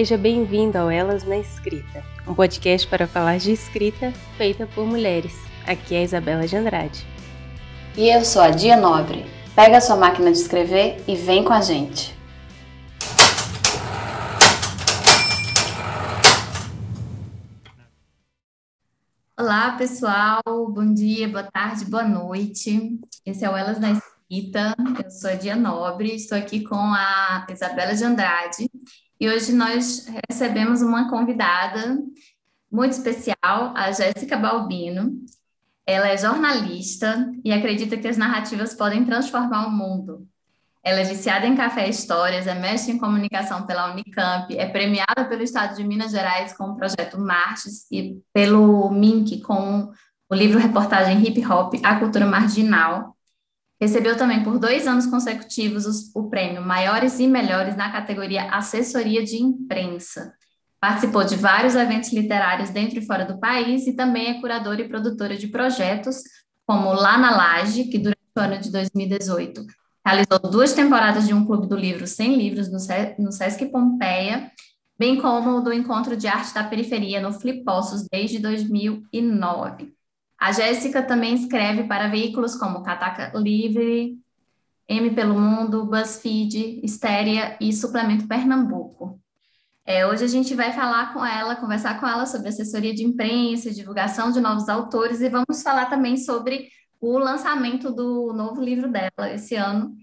Seja bem-vindo ao Elas na Escrita, um podcast para falar de escrita feita por mulheres. Aqui é a Isabela de Andrade. E eu sou a Dia Nobre. Pega a sua máquina de escrever e vem com a gente. Olá, pessoal. Bom dia, boa tarde, boa noite. Esse é o Elas na Escrita. Eu sou a Dia Nobre, estou aqui com a Isabela de Andrade e hoje nós recebemos uma convidada muito especial, a Jéssica Balbino. Ela é jornalista e acredita que as narrativas podem transformar o mundo. Ela é viciada em café e histórias, é mestre em comunicação pela Unicamp, é premiada pelo Estado de Minas Gerais com o projeto Marches e pelo MINC com o livro reportagem Hip Hop, A Cultura Marginal. Recebeu também por dois anos consecutivos os, o prêmio Maiores e Melhores na categoria Assessoria de Imprensa. Participou de vários eventos literários dentro e fora do país e também é curadora e produtora de projetos como Lá na Laje, que durante o ano de 2018 realizou duas temporadas de um clube do livro Sem Livros no, Sesc Pompeia, bem como do Encontro de Arte da Periferia no Flipossos desde 2009. A Jéssica também escreve para veículos como Cataca Livre, M pelo Mundo, BuzzFeed, Estéria e Suplemento Pernambuco. É, hoje a gente vai falar com ela, conversar com ela sobre assessoria de imprensa, divulgação de novos autores e vamos falar também sobre o lançamento do novo livro dela esse ano,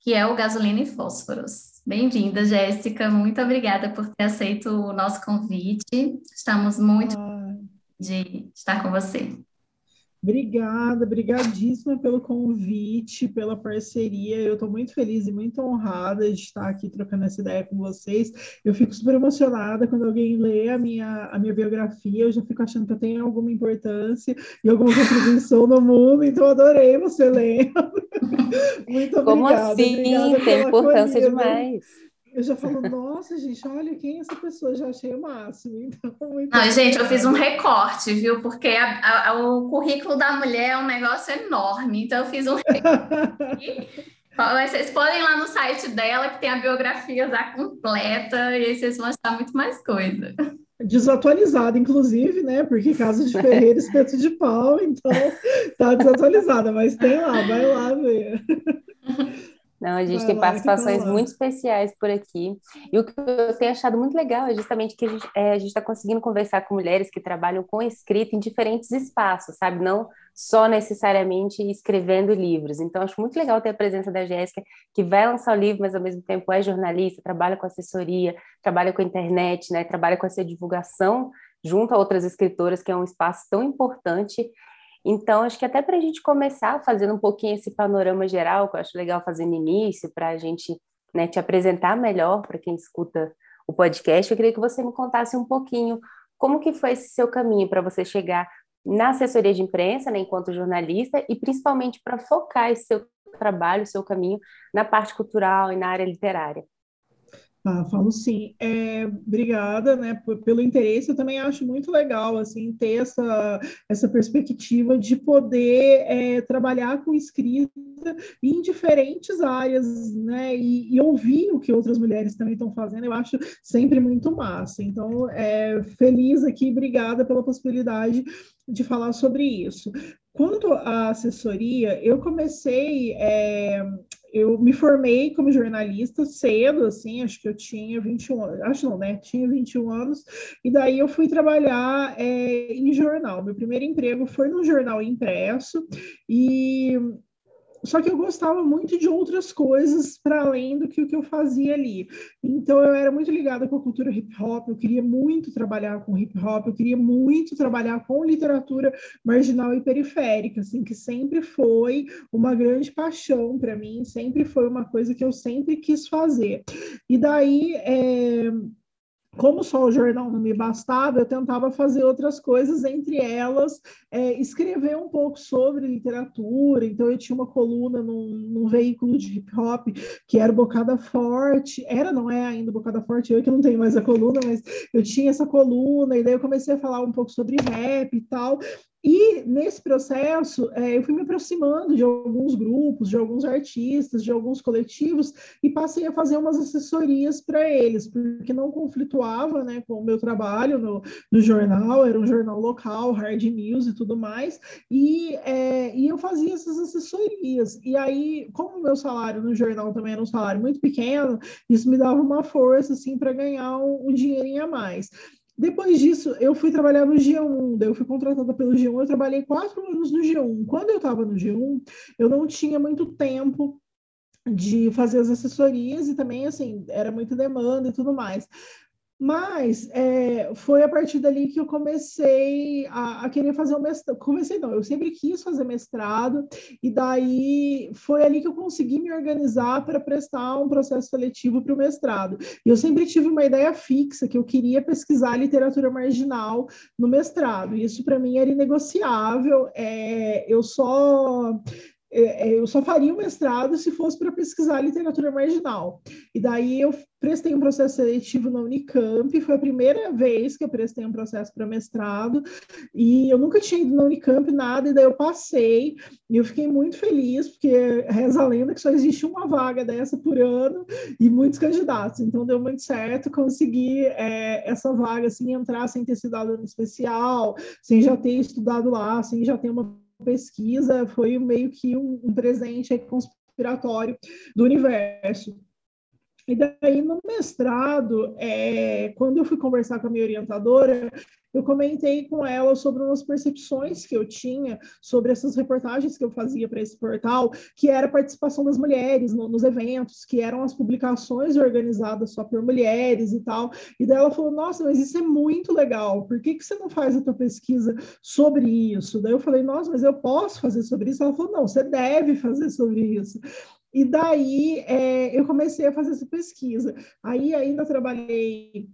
que é o Gasolina e Fósforos. Bem-vinda, Jéssica. Muito obrigada por ter aceito o nosso convite. Estamos muito ah. de estar com você. Obrigada, brigadíssima pelo convite, pela parceria. Eu estou muito feliz e muito honrada de estar aqui trocando essa ideia com vocês. Eu fico super emocionada quando alguém lê a minha, a minha biografia, eu já fico achando que eu tenho alguma importância e alguma contribuição no mundo, então adorei você ler. muito obrigada. Como assim? Obrigada Tem importância demais eu já falo, nossa, gente, olha quem é essa pessoa, já achei o máximo. Então, Não, gente, eu fiz um recorte, viu? Porque a, a, o currículo da mulher é um negócio enorme, então eu fiz um recorte. Vocês podem ir lá no site dela, que tem a biografia já completa, e aí vocês vão achar muito mais coisa. Desatualizada, inclusive, né? Porque Casa de Ferreira, espeto de pau, então tá desatualizada, mas tem lá, vai lá ver. Não, a gente tem lá, participações muito especiais por aqui. E o que eu tenho achado muito legal é justamente que a gente é, está conseguindo conversar com mulheres que trabalham com escrita em diferentes espaços, sabe? Não só necessariamente escrevendo livros. Então, acho muito legal ter a presença da Jéssica, que vai lançar o livro, mas ao mesmo tempo é jornalista, trabalha com assessoria, trabalha com a internet, né? trabalha com essa divulgação junto a outras escritoras, que é um espaço tão importante então, acho que até para a gente começar fazendo um pouquinho esse panorama geral, que eu acho legal fazer no início, para a gente né, te apresentar melhor para quem escuta o podcast, eu queria que você me contasse um pouquinho como que foi esse seu caminho para você chegar na assessoria de imprensa, né, enquanto jornalista, e principalmente para focar esse seu trabalho, seu caminho na parte cultural e na área literária. Ah, falo sim. É, obrigada, né, pelo interesse. Eu também acho muito legal, assim, ter essa, essa perspectiva de poder é, trabalhar com escrita em diferentes áreas, né, e, e, ouvir o que outras mulheres também estão fazendo. Eu acho sempre muito massa. Então, é, feliz aqui, obrigada pela possibilidade de falar sobre isso. Quanto à assessoria, eu comecei é, eu me formei como jornalista cedo, assim, acho que eu tinha 21 anos, acho não, né? Tinha 21 anos, e daí eu fui trabalhar é, em jornal. Meu primeiro emprego foi no jornal impresso, e só que eu gostava muito de outras coisas para além do que o que eu fazia ali. Então eu era muito ligada com a cultura hip hop, eu queria muito trabalhar com hip hop, eu queria muito trabalhar com literatura marginal e periférica, assim, que sempre foi uma grande paixão para mim, sempre foi uma coisa que eu sempre quis fazer. E daí é como só o jornal não me bastava, eu tentava fazer outras coisas, entre elas é, escrever um pouco sobre literatura. Então, eu tinha uma coluna num, num, veículo de hip hop que era Bocada Forte, era, não é ainda Bocada Forte, eu que não tenho mais a coluna, mas eu tinha essa coluna, e daí eu comecei a falar um pouco sobre rap e tal. E nesse processo, é, eu fui me aproximando de alguns grupos, de alguns artistas, de alguns coletivos, e passei a fazer umas assessorias para eles, porque não conflituava né, com o meu trabalho no, no, jornal, era um jornal local, hard news e tudo mais, e, é, e eu fazia essas assessorias. E aí, como o meu salário no jornal também era um salário muito pequeno, isso me dava uma força assim, para ganhar um, um dinheirinho a mais. Depois disso, eu fui trabalhar no G1, daí eu fui contratada pelo G1, eu trabalhei quatro anos no G1. Quando eu estava no G1, eu não tinha muito tempo de fazer as assessorias e também, assim, era muita demanda e tudo mais. Mas é, foi a partir dali que eu comecei a, a, querer fazer o mestrado. Comecei não, eu sempre quis fazer mestrado, e daí foi ali que eu consegui me organizar para prestar um processo seletivo para o mestrado. E eu sempre tive uma ideia fixa que eu queria pesquisar literatura marginal no mestrado. E isso para mim era inegociável. É, eu só eu só faria o mestrado se fosse para pesquisar literatura marginal. E daí eu prestei um processo seletivo na Unicamp, foi a primeira vez que eu prestei um processo para mestrado, e eu nunca tinha ido na Unicamp, nada, e daí eu passei, e eu fiquei muito feliz, porque reza a lenda que só existe uma vaga dessa por ano, e muitos candidatos, então deu muito certo, consegui é, essa vaga, assim, entrar sem ter sido aluno especial, sem já ter estudado lá, sem já ter uma pesquisa foi meio que um, um presente conspiratório do universo. E daí, no mestrado, é, quando eu fui conversar com a minha orientadora, eu comentei com ela sobre umas percepções que eu tinha sobre essas reportagens que eu fazia para esse portal, que era a participação das mulheres no, nos eventos, que eram as publicações organizadas só por mulheres e tal. E daí ela falou: Nossa, mas isso é muito legal, por que, que você não faz a tua pesquisa sobre isso? Daí eu falei: Nossa, mas eu posso fazer sobre isso? Ela falou: Não, você deve fazer sobre isso. E daí é, eu comecei a fazer essa pesquisa. Aí ainda trabalhei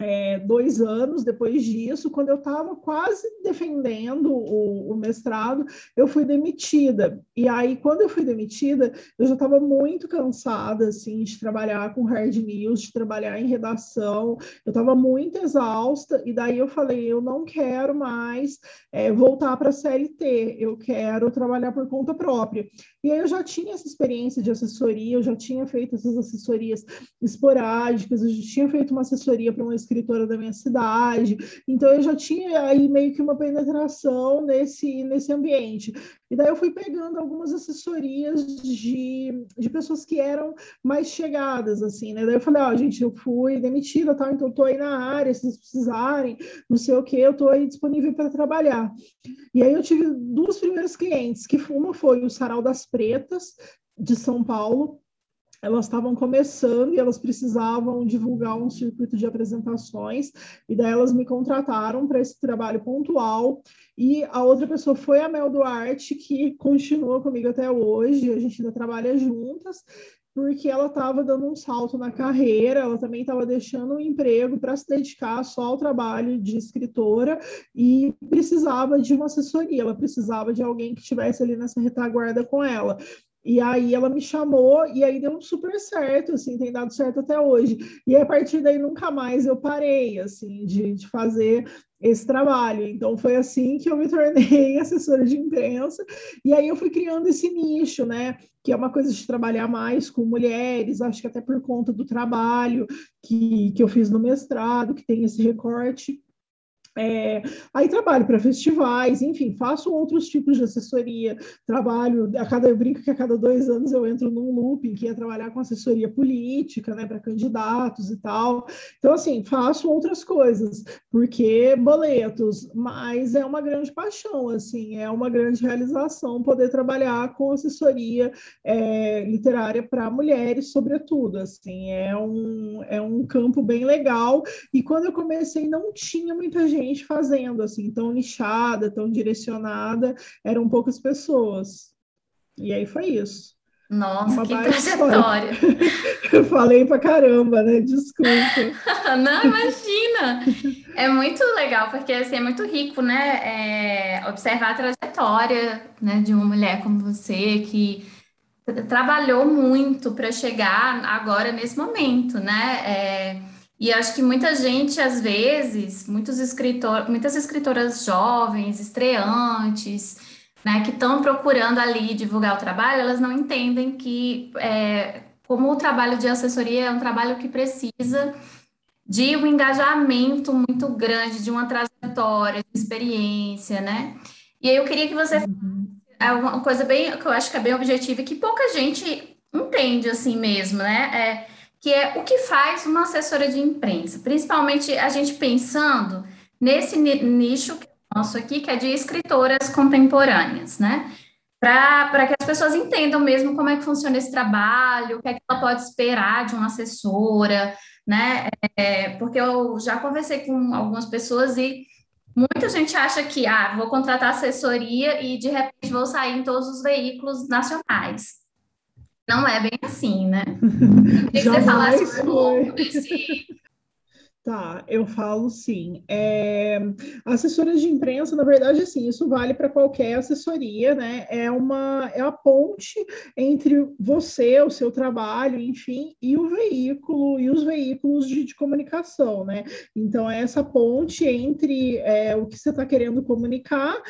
é, dois anos depois disso, quando eu estava quase defendendo o, o, mestrado, eu fui demitida. E aí, quando eu fui demitida, eu já estava muito cansada, assim, de trabalhar com hard news, de trabalhar em redação, eu estava muito exausta, e daí eu falei, eu não quero mais é, voltar para a CLT, eu quero trabalhar por conta própria. E aí eu já tinha essa experiência de assessoria, eu já tinha feito essas assessorias esporádicas, eu já tinha feito uma assessoria para uma escritora da minha cidade, então eu já tinha aí meio que uma penetração nesse, nesse ambiente. E daí eu fui pegando algumas assessorias de, de pessoas que eram mais chegadas, assim, né? Daí eu falei, ó, oh, gente, eu fui demitida, tá? então tô aí na área, se vocês precisarem, não sei o que, eu tô aí disponível para trabalhar. E aí eu tive duas primeiras clientes, que uma foi o Sarau das Pretas, de São Paulo, elas estavam começando e elas precisavam divulgar um circuito de apresentações, e daí elas me contrataram para esse trabalho pontual. E a outra pessoa foi a Mel Duarte, que continua comigo até hoje, a gente ainda trabalha juntas, porque ela estava dando um salto na carreira, ela também estava deixando o emprego para se dedicar só ao trabalho de escritora e precisava de uma assessoria, ela precisava de alguém que estivesse ali nessa retaguarda com ela. E aí ela me chamou e aí deu super certo, assim, tem dado certo até hoje. E a partir daí nunca mais eu parei, assim, de, de fazer esse trabalho. Então foi assim que eu me tornei assessora de imprensa. E aí eu fui criando esse nicho, né? Que é uma coisa de trabalhar mais com mulheres, acho que até por conta do trabalho que, que eu fiz no mestrado, que tem esse recorte é, aí trabalho para festivais, enfim, faço outros tipos de assessoria, trabalho, a cada, eu brinco que a cada dois anos eu entro num looping que é trabalhar com assessoria política, né, para candidatos e tal. Então, assim, faço outras coisas, porque boletos, mas é uma grande paixão, assim, é uma grande realização poder trabalhar com assessoria é, literária para mulheres, sobretudo, assim, é um, é um campo bem legal, e quando eu comecei não tinha muita gente gente fazendo assim, tão nichada, tão direcionada, eram poucas pessoas. E aí foi isso. Nossa, Uma que trajetória! Eu falei pra caramba, né? Desculpa. Não, imagina! É muito legal, porque assim, é muito rico, né? É, observar a trajetória né, de uma mulher como você, que trabalhou muito para chegar agora nesse momento, né? É, E acho que muita gente, às vezes, muitos escritor, muitas escritoras jovens, estreantes, né, que estão procurando ali divulgar o trabalho, elas não entendem que, é, como o trabalho de assessoria é um trabalho que precisa de um engajamento muito grande, de uma trajetória, de experiência, né? E aí eu queria que você uhum. é uma coisa bem que eu acho que é bem objetiva e que pouca gente entende assim mesmo, né? É, que é o que faz uma assessora de imprensa, principalmente a gente pensando nesse nicho nosso aqui, que é de escritoras contemporâneas, né? Para que as pessoas entendam mesmo como é que funciona esse trabalho, o que é que ela pode esperar de uma assessora, né? É, porque eu já conversei com algumas pessoas e muita gente acha que, ah, vou contratar assessoria e de repente vou sair em todos os veículos nacionais. Não é bem assim, né? Queria que você falasse um pouco Tá, eu falo sim. É, assessoras de imprensa, na verdade, assim, isso vale para qualquer assessoria, né? É uma é a ponte entre você, o seu trabalho, enfim, e o veículo e os veículos de, de comunicação, né? Então, é essa ponte entre é, o que você está querendo comunicar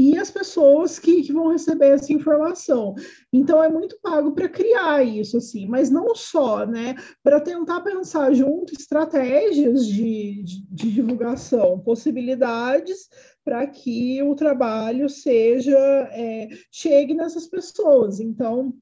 e as pessoas que, que, vão receber essa informação. Então é muito pago para criar isso, assim, mas não só, né? Para tentar pensar junto estratégias de, de, de divulgação, possibilidades para que o trabalho seja é, chegue nessas pessoas. Então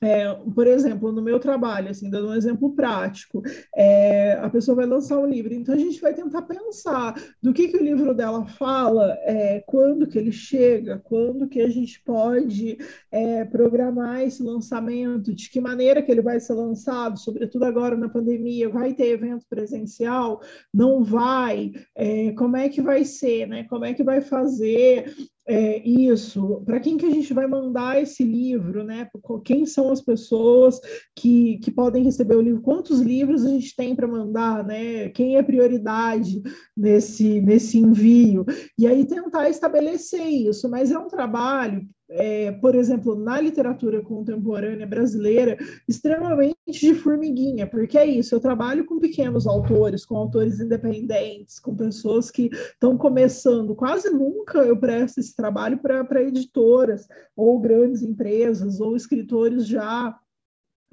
é, por exemplo, no meu trabalho, assim, dando um exemplo prático, é, a pessoa vai lançar um livro, então a gente vai tentar pensar do que, que o livro dela fala, é, quando que ele chega, quando que a gente pode é, programar esse lançamento, de que maneira que ele vai ser lançado, sobretudo agora na pandemia, vai ter evento presencial, não vai, é, como é que vai ser, né? Como é que vai fazer é, isso, para quem que a gente vai mandar esse livro, né? Quem são as pessoas que, que podem receber o livro? Quantos livros a gente tem para mandar, né? Quem é prioridade nesse, nesse envio? E aí tentar estabelecer isso, mas é um trabalho é, por exemplo, na literatura contemporânea brasileira, extremamente de formiguinha, porque é isso, eu trabalho com pequenos autores, com autores independentes, com pessoas que estão começando. Quase nunca eu presto esse trabalho para editoras, ou grandes empresas, ou escritores já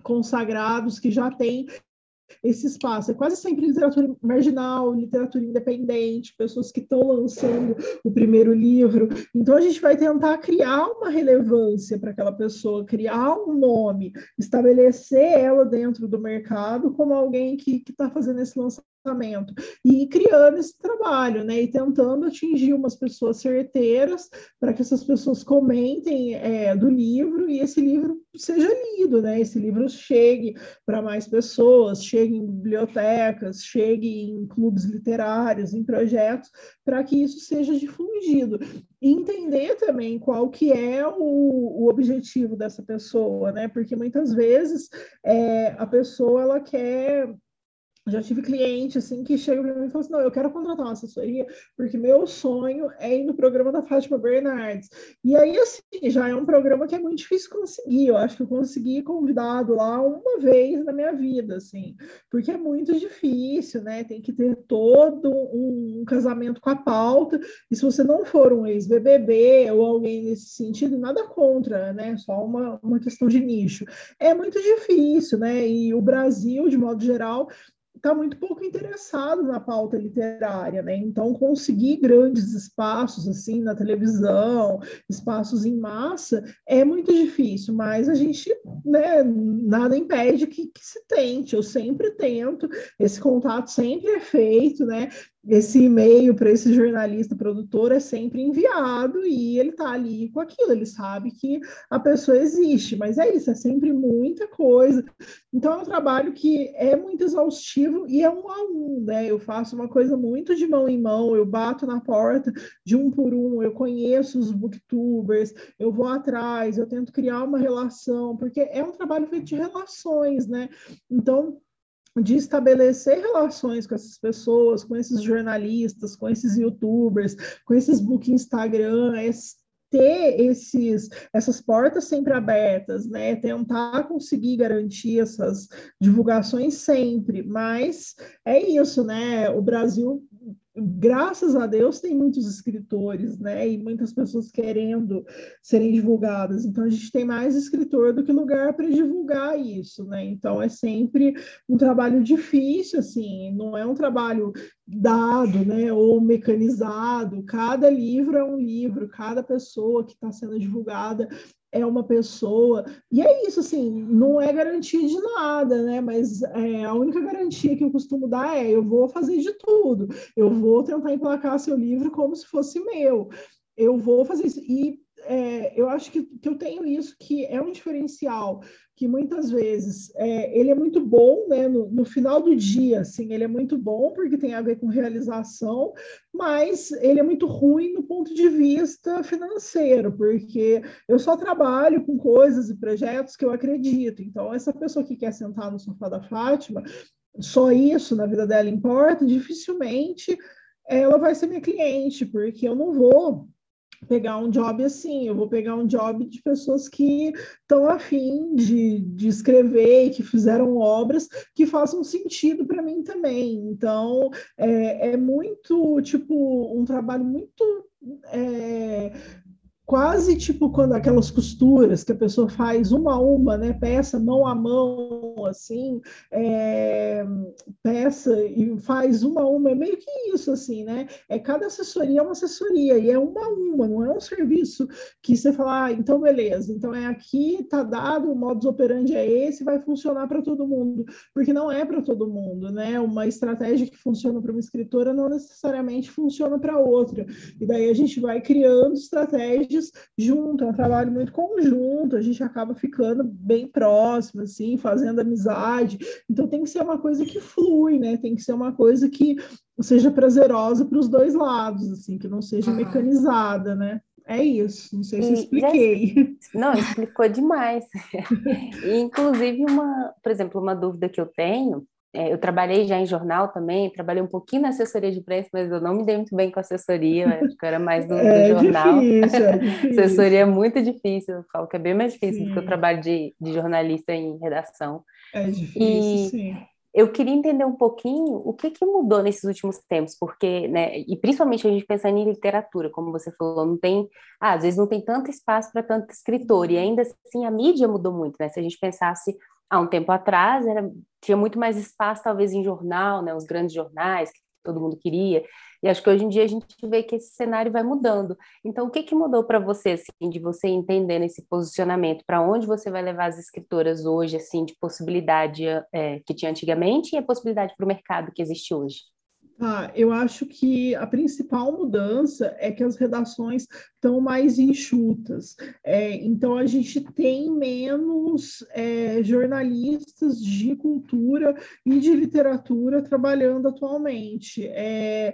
consagrados que já têm esse espaço. É quase sempre literatura marginal, literatura independente, pessoas que estão lançando o primeiro livro. Então, a gente vai tentar criar uma relevância para aquela pessoa, criar um nome, estabelecer ela dentro do mercado como alguém que está fazendo esse lançamento pensamento e criando esse trabalho, né? E tentando atingir umas pessoas certeiras para que essas pessoas comentem é, do livro e esse livro seja lido, né? Esse livro chegue para mais pessoas, chegue em bibliotecas, chegue em clubes literários, em projetos, para que isso seja difundido. E entender também qual que é o, o objetivo dessa pessoa, né? Porque muitas vezes é, a pessoa ela quer já tive cliente assim que chega para mim e fala assim: não, eu quero contratar uma assessoria porque meu sonho é ir no programa da Fátima Bernardes. E aí, assim, já é um programa que é muito difícil conseguir. Eu acho que eu consegui convidado lá uma vez na minha vida, assim, porque é muito difícil, né? Tem que ter todo um, um casamento com a pauta. E se você não for um ex-BBB ou alguém nesse sentido, nada contra, né? Só uma, uma questão de nicho. É muito difícil, né? E o Brasil, de modo geral, está muito pouco interessado na pauta literária, né? Então, conseguir grandes espaços, assim, na televisão, espaços em massa, é muito difícil, mas a gente, né, nada impede que, que se tente. Eu sempre tento, esse contato sempre é feito, né? Esse e-mail para esse jornalista produtor é sempre enviado e ele está ali com aquilo, ele sabe que a pessoa existe, mas é isso, é sempre muita coisa. Então é um trabalho que é muito exaustivo e é um a um, né? Eu faço uma coisa muito de mão em mão, eu bato na porta de um por um, eu conheço os booktubers, eu vou atrás, eu tento criar uma relação, porque é um trabalho feito de relações, né? Então de estabelecer relações com essas pessoas, com esses jornalistas, com esses youtubers, com esses book Instagram, é ter esses, essas portas sempre abertas, né? Tentar conseguir garantir essas divulgações sempre, mas é isso, né? O Brasil graças a Deus, tem muitos escritores, né? E muitas pessoas querendo serem divulgadas. Então, a gente tem mais escritor do que lugar para divulgar isso, né? Então, é sempre um trabalho difícil, assim, não é um trabalho dado, né? Ou mecanizado. Cada livro é um livro, cada pessoa que está sendo divulgada é uma pessoa. E é isso, assim, não é garantia de nada, né? Mas é, a única garantia que eu costumo dar é: eu vou fazer de tudo, eu vou tentar emplacar seu livro como se fosse meu, eu vou fazer isso. E é, eu acho que, que eu tenho isso, que é um diferencial que muitas vezes é, ele é muito bom, né? No, no, final do dia, assim, ele é muito bom porque tem a ver com realização, mas ele é muito ruim no ponto de vista financeiro, porque eu só trabalho com coisas e projetos que eu acredito. Então, essa pessoa que quer sentar no sofá da Fátima, só isso na vida dela importa, dificilmente ela vai ser minha cliente, porque eu não vou pegar um job assim, eu vou pegar um job de pessoas que estão afim de, de escrever que fizeram obras que façam sentido para mim também. Então, é, é muito, tipo, um trabalho muito é, quase tipo quando aquelas costuras que a pessoa faz uma a uma, né, peça mão a mão, assim, é, peça e faz uma a uma, é meio que isso, assim, né, é cada assessoria é uma assessoria, e é uma a uma, não é um serviço que você fala, ah, então beleza, então é aqui, tá dado, o modus operandi é esse, vai funcionar para todo mundo, porque não é para todo mundo, né, uma estratégia que funciona para uma escritora não necessariamente funciona para outra, e daí a gente vai criando estratégias junto, é um trabalho muito conjunto, a gente acaba ficando bem próximo, assim, fazendo amizade. Então tem que ser uma coisa que flui, né? Tem que ser uma coisa que seja prazerosa para os dois lados, assim, que não seja uhum. mecanizada, né? É isso, não sei se expliquei. Já, não, explicou demais. inclusive, uma, por exemplo, uma dúvida que eu tenho é, eu trabalhei já em jornal também, trabalhei um pouquinho na assessoria de imprensa, mas eu não me dei muito bem com assessoria, acho que eu era mais do, é do jornal. Difícil, é difícil. assessoria é muito difícil, eu falo que é bem mais difícil sim. do que o trabalho de, de jornalista em redação. É difícil, e sim. Eu queria entender um pouquinho o que, que mudou nesses últimos tempos, porque, né, e principalmente a gente pensando em literatura, como você falou, não tem, ah, às vezes não tem tanto espaço para tanto escritor, e ainda assim a mídia mudou muito, né? Se a gente pensasse há um tempo atrás era, tinha muito mais espaço, talvez, em jornal, né, os grandes jornais que todo mundo queria. E acho que hoje em dia a gente vê que esse cenário vai mudando. Então, o que, que mudou para você, assim, de você entender esse posicionamento? Para onde você vai levar as escritoras hoje, assim, de possibilidade é, que tinha antigamente e a possibilidade para o mercado que existe hoje? Ah, eu acho que a principal mudança é que as redações estão mais enxutas. É, então, a gente tem menos é, jornalistas de cultura e de literatura trabalhando atualmente. É,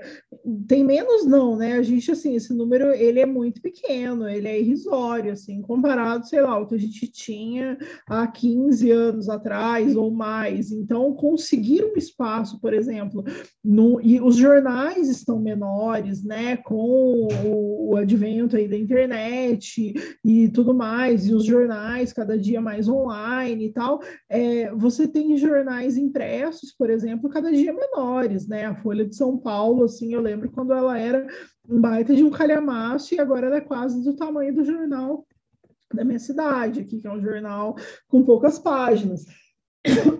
tem menos não, né? A gente, assim, esse número, ele é muito pequeno, ele é irrisório, assim, comparado, sei lá, o que a gente tinha há 15 anos atrás ou mais. Então, conseguir um espaço, por exemplo, no, e os jornais estão menores, né, com o, o advento aí da internet e tudo mais, e os jornais cada dia mais online e tal, é, você tem jornais impressos, por exemplo, cada dia menores, né? A Folha de São Paulo, assim, eu lembro quando ela era um baita de um calhamaço e agora ela é quase do tamanho do jornal da minha cidade, aqui, que é um jornal com poucas páginas.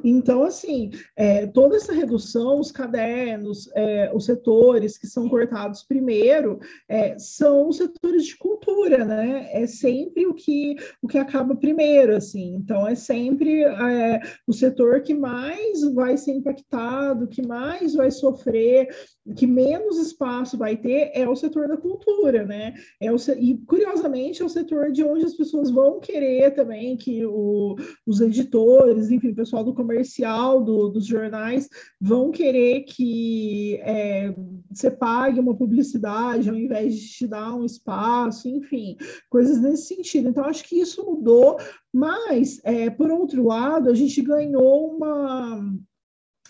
Então, assim, é, toda essa redução, os cadernos, é, os setores que são cortados primeiro, é, são os setores de cultura, né? É sempre o que, o que acaba primeiro, assim. Então, é sempre é, o setor que mais vai ser impactado, que mais vai sofrer, que menos espaço vai ter, é o setor da cultura, né? É o, e, curiosamente, é o setor de onde as pessoas vão querer também que o, os editores, enfim, pessoal do comercial do, dos jornais vão querer que é, você pague uma publicidade ao invés de te dar um espaço, enfim, coisas nesse sentido. Então, acho que isso mudou, mas, é, por outro lado, a gente ganhou uma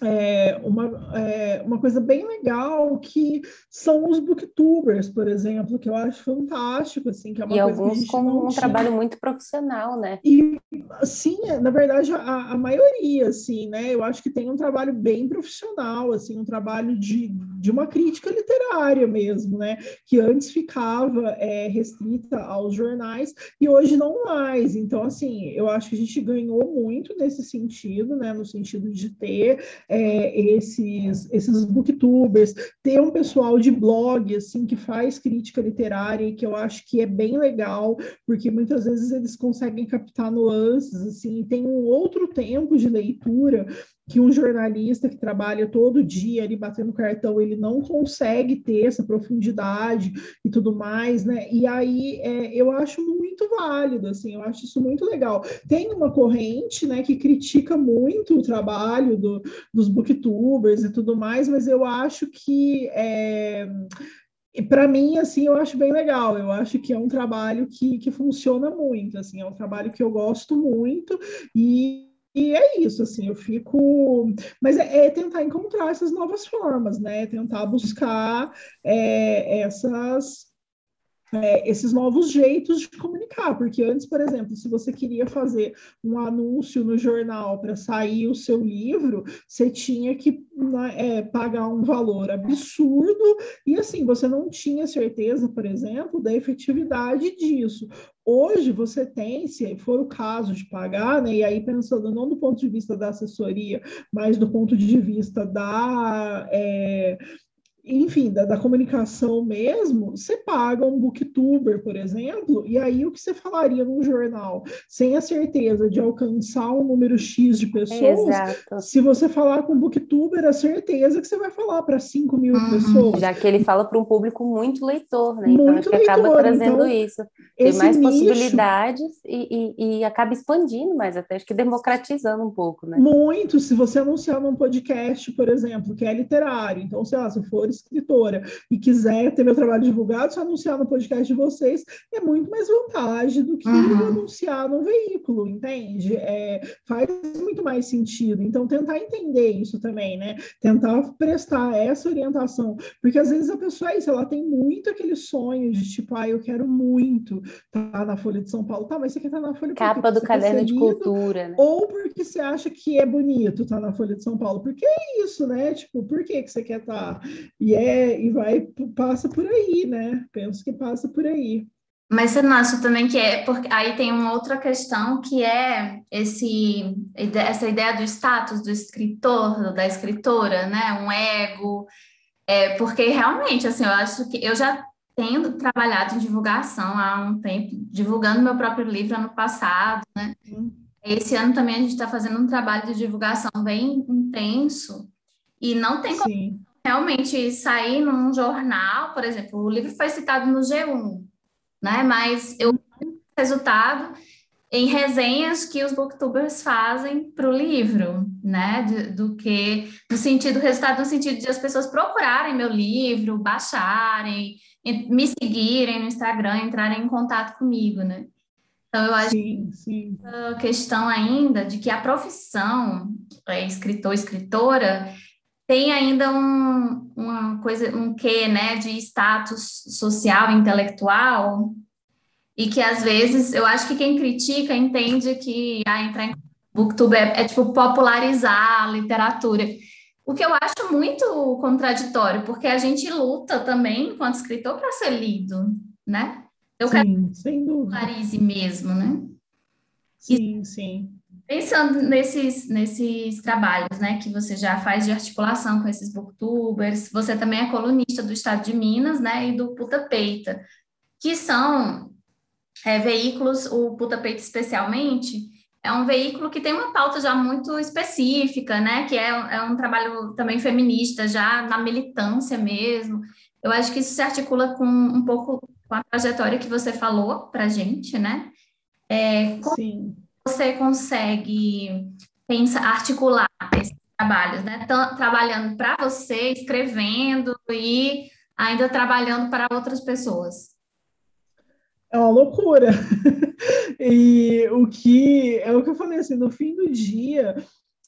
é, uma, é, uma coisa bem legal que são os booktubers, por exemplo, que eu acho fantástico, assim, que é uma e coisa alguns com um tinha. trabalho muito profissional, né? E, sim, na verdade, a, a maioria, assim, né? Eu acho que tem um trabalho bem profissional, assim, um trabalho de, de uma crítica literária mesmo, né? Que antes ficava é, restrita aos jornais e hoje não mais. Então, assim, eu acho que a gente ganhou muito nesse sentido, né? No sentido de ter é, esses, esses booktubers, ter um pessoal de blog, assim, que faz crítica literária e que eu acho que é bem legal, porque muitas vezes eles conseguem captar nuances, assim, tem um outro tempo de leitura que um jornalista que trabalha todo dia ali batendo cartão, ele não consegue ter essa profundidade e tudo mais, né? E aí é, eu acho muito válido, assim, eu acho isso muito legal. Tem uma corrente, né, que critica muito o trabalho do, dos booktubers e tudo mais, mas eu acho que é, e para mim, assim, eu acho bem legal. Eu acho que é um trabalho que, que funciona muito, assim, é um trabalho que eu gosto muito e e é isso, assim, eu fico. Mas é, é, tentar encontrar essas novas formas, né? Tentar buscar é, essas é, esses novos jeitos de comunicar, porque antes, por exemplo, se você queria fazer um anúncio no jornal para sair o seu livro, você tinha que né, é, pagar um valor absurdo e assim você não tinha certeza, por exemplo, da efetividade disso. Hoje você tem, se for o caso de pagar, né, e aí pensando não do ponto de vista da assessoria, mas do ponto de vista da é, enfim, da, da, comunicação mesmo, você paga um booktuber, por exemplo, e aí o que você falaria num jornal, sem a certeza de alcançar um número X de pessoas, Exato. se você falar com um booktuber, a certeza que você vai falar para 5 mil uhum. pessoas. Já que ele fala para um público muito leitor, né? Então, muito acho que leitor. acaba trazendo então, isso. Tem mais nicho, possibilidades e, e, e, acaba expandindo mais, até acho que democratizando um pouco, né? Muito, se você anunciar num podcast, por exemplo, que é literário, então, sei lá, se for escritora e quiser ter meu trabalho divulgado, se anunciar no podcast de vocês, é muito mais vantagem do que uhum. anunciar no veículo, entende? É, faz muito mais sentido. Então, tentar entender isso também, né? Tentar prestar essa orientação, porque às vezes a pessoa é isso, ela tem muito aquele sonho de tipo, ah, eu quero muito estar tá na Folha de São Paulo, tá, mas você quer estar tá na Folha Capa do caderno de cultura, né? Ou porque você acha que é bonito estar tá na Folha de São Paulo, porque é isso, né? Tipo, por que, que você quer estar? E é, e vai, passa por aí, né? Penso que passa por aí. Mas você não acha também que é, porque aí tem uma outra questão que é esse, essa ideia do status do escritor, da escritora, né? Um ego, é, porque realmente, assim, eu acho que eu já tenho trabalhado em divulgação há um tempo, divulgando meu próprio livro ano passado, né? Esse ano também a gente está fazendo um trabalho de divulgação bem intenso e não tem como realmente sair num jornal, por exemplo, o livro foi citado no G1, né? Mas eu resultado em resenhas que os booktubers fazem para o livro, né? De, do que no sentido, resultado no sentido de as pessoas procurarem meu livro, baixarem, me seguirem no Instagram, entrarem em contato comigo, né? Então, eu acho sim, sim. a questão ainda de que a profissão é, escritor, escritora, tem ainda um, uma coisa, um quê, né, de status social, intelectual, e que às vezes eu acho que quem critica entende que ah, entrar em booktube é, é tipo popularizar a literatura. O que eu acho muito contraditório, porque a gente luta também, enquanto escritor, para ser lido, né? Eu sim, quero sem dúvida. mesmo, né? Sim, e, sim. Pensando nesses, nesses trabalhos, né, que você já faz de articulação com esses booktubers, você também é colunista do Estado de Minas, né, e do Puta Peita, que são é, veículos, o Puta Peita especialmente, é um veículo que tem uma pauta já muito específica, né, que é, é um trabalho também feminista, já na militância mesmo. Eu acho que isso se articula com um pouco com a trajetória que você falou para gente, né? É, Sim você consegue pensar, articular esses trabalhos, né? Trabalhando para você, escrevendo e ainda trabalhando para outras pessoas. É uma loucura. e o que é o que eu falei assim, no fim do dia,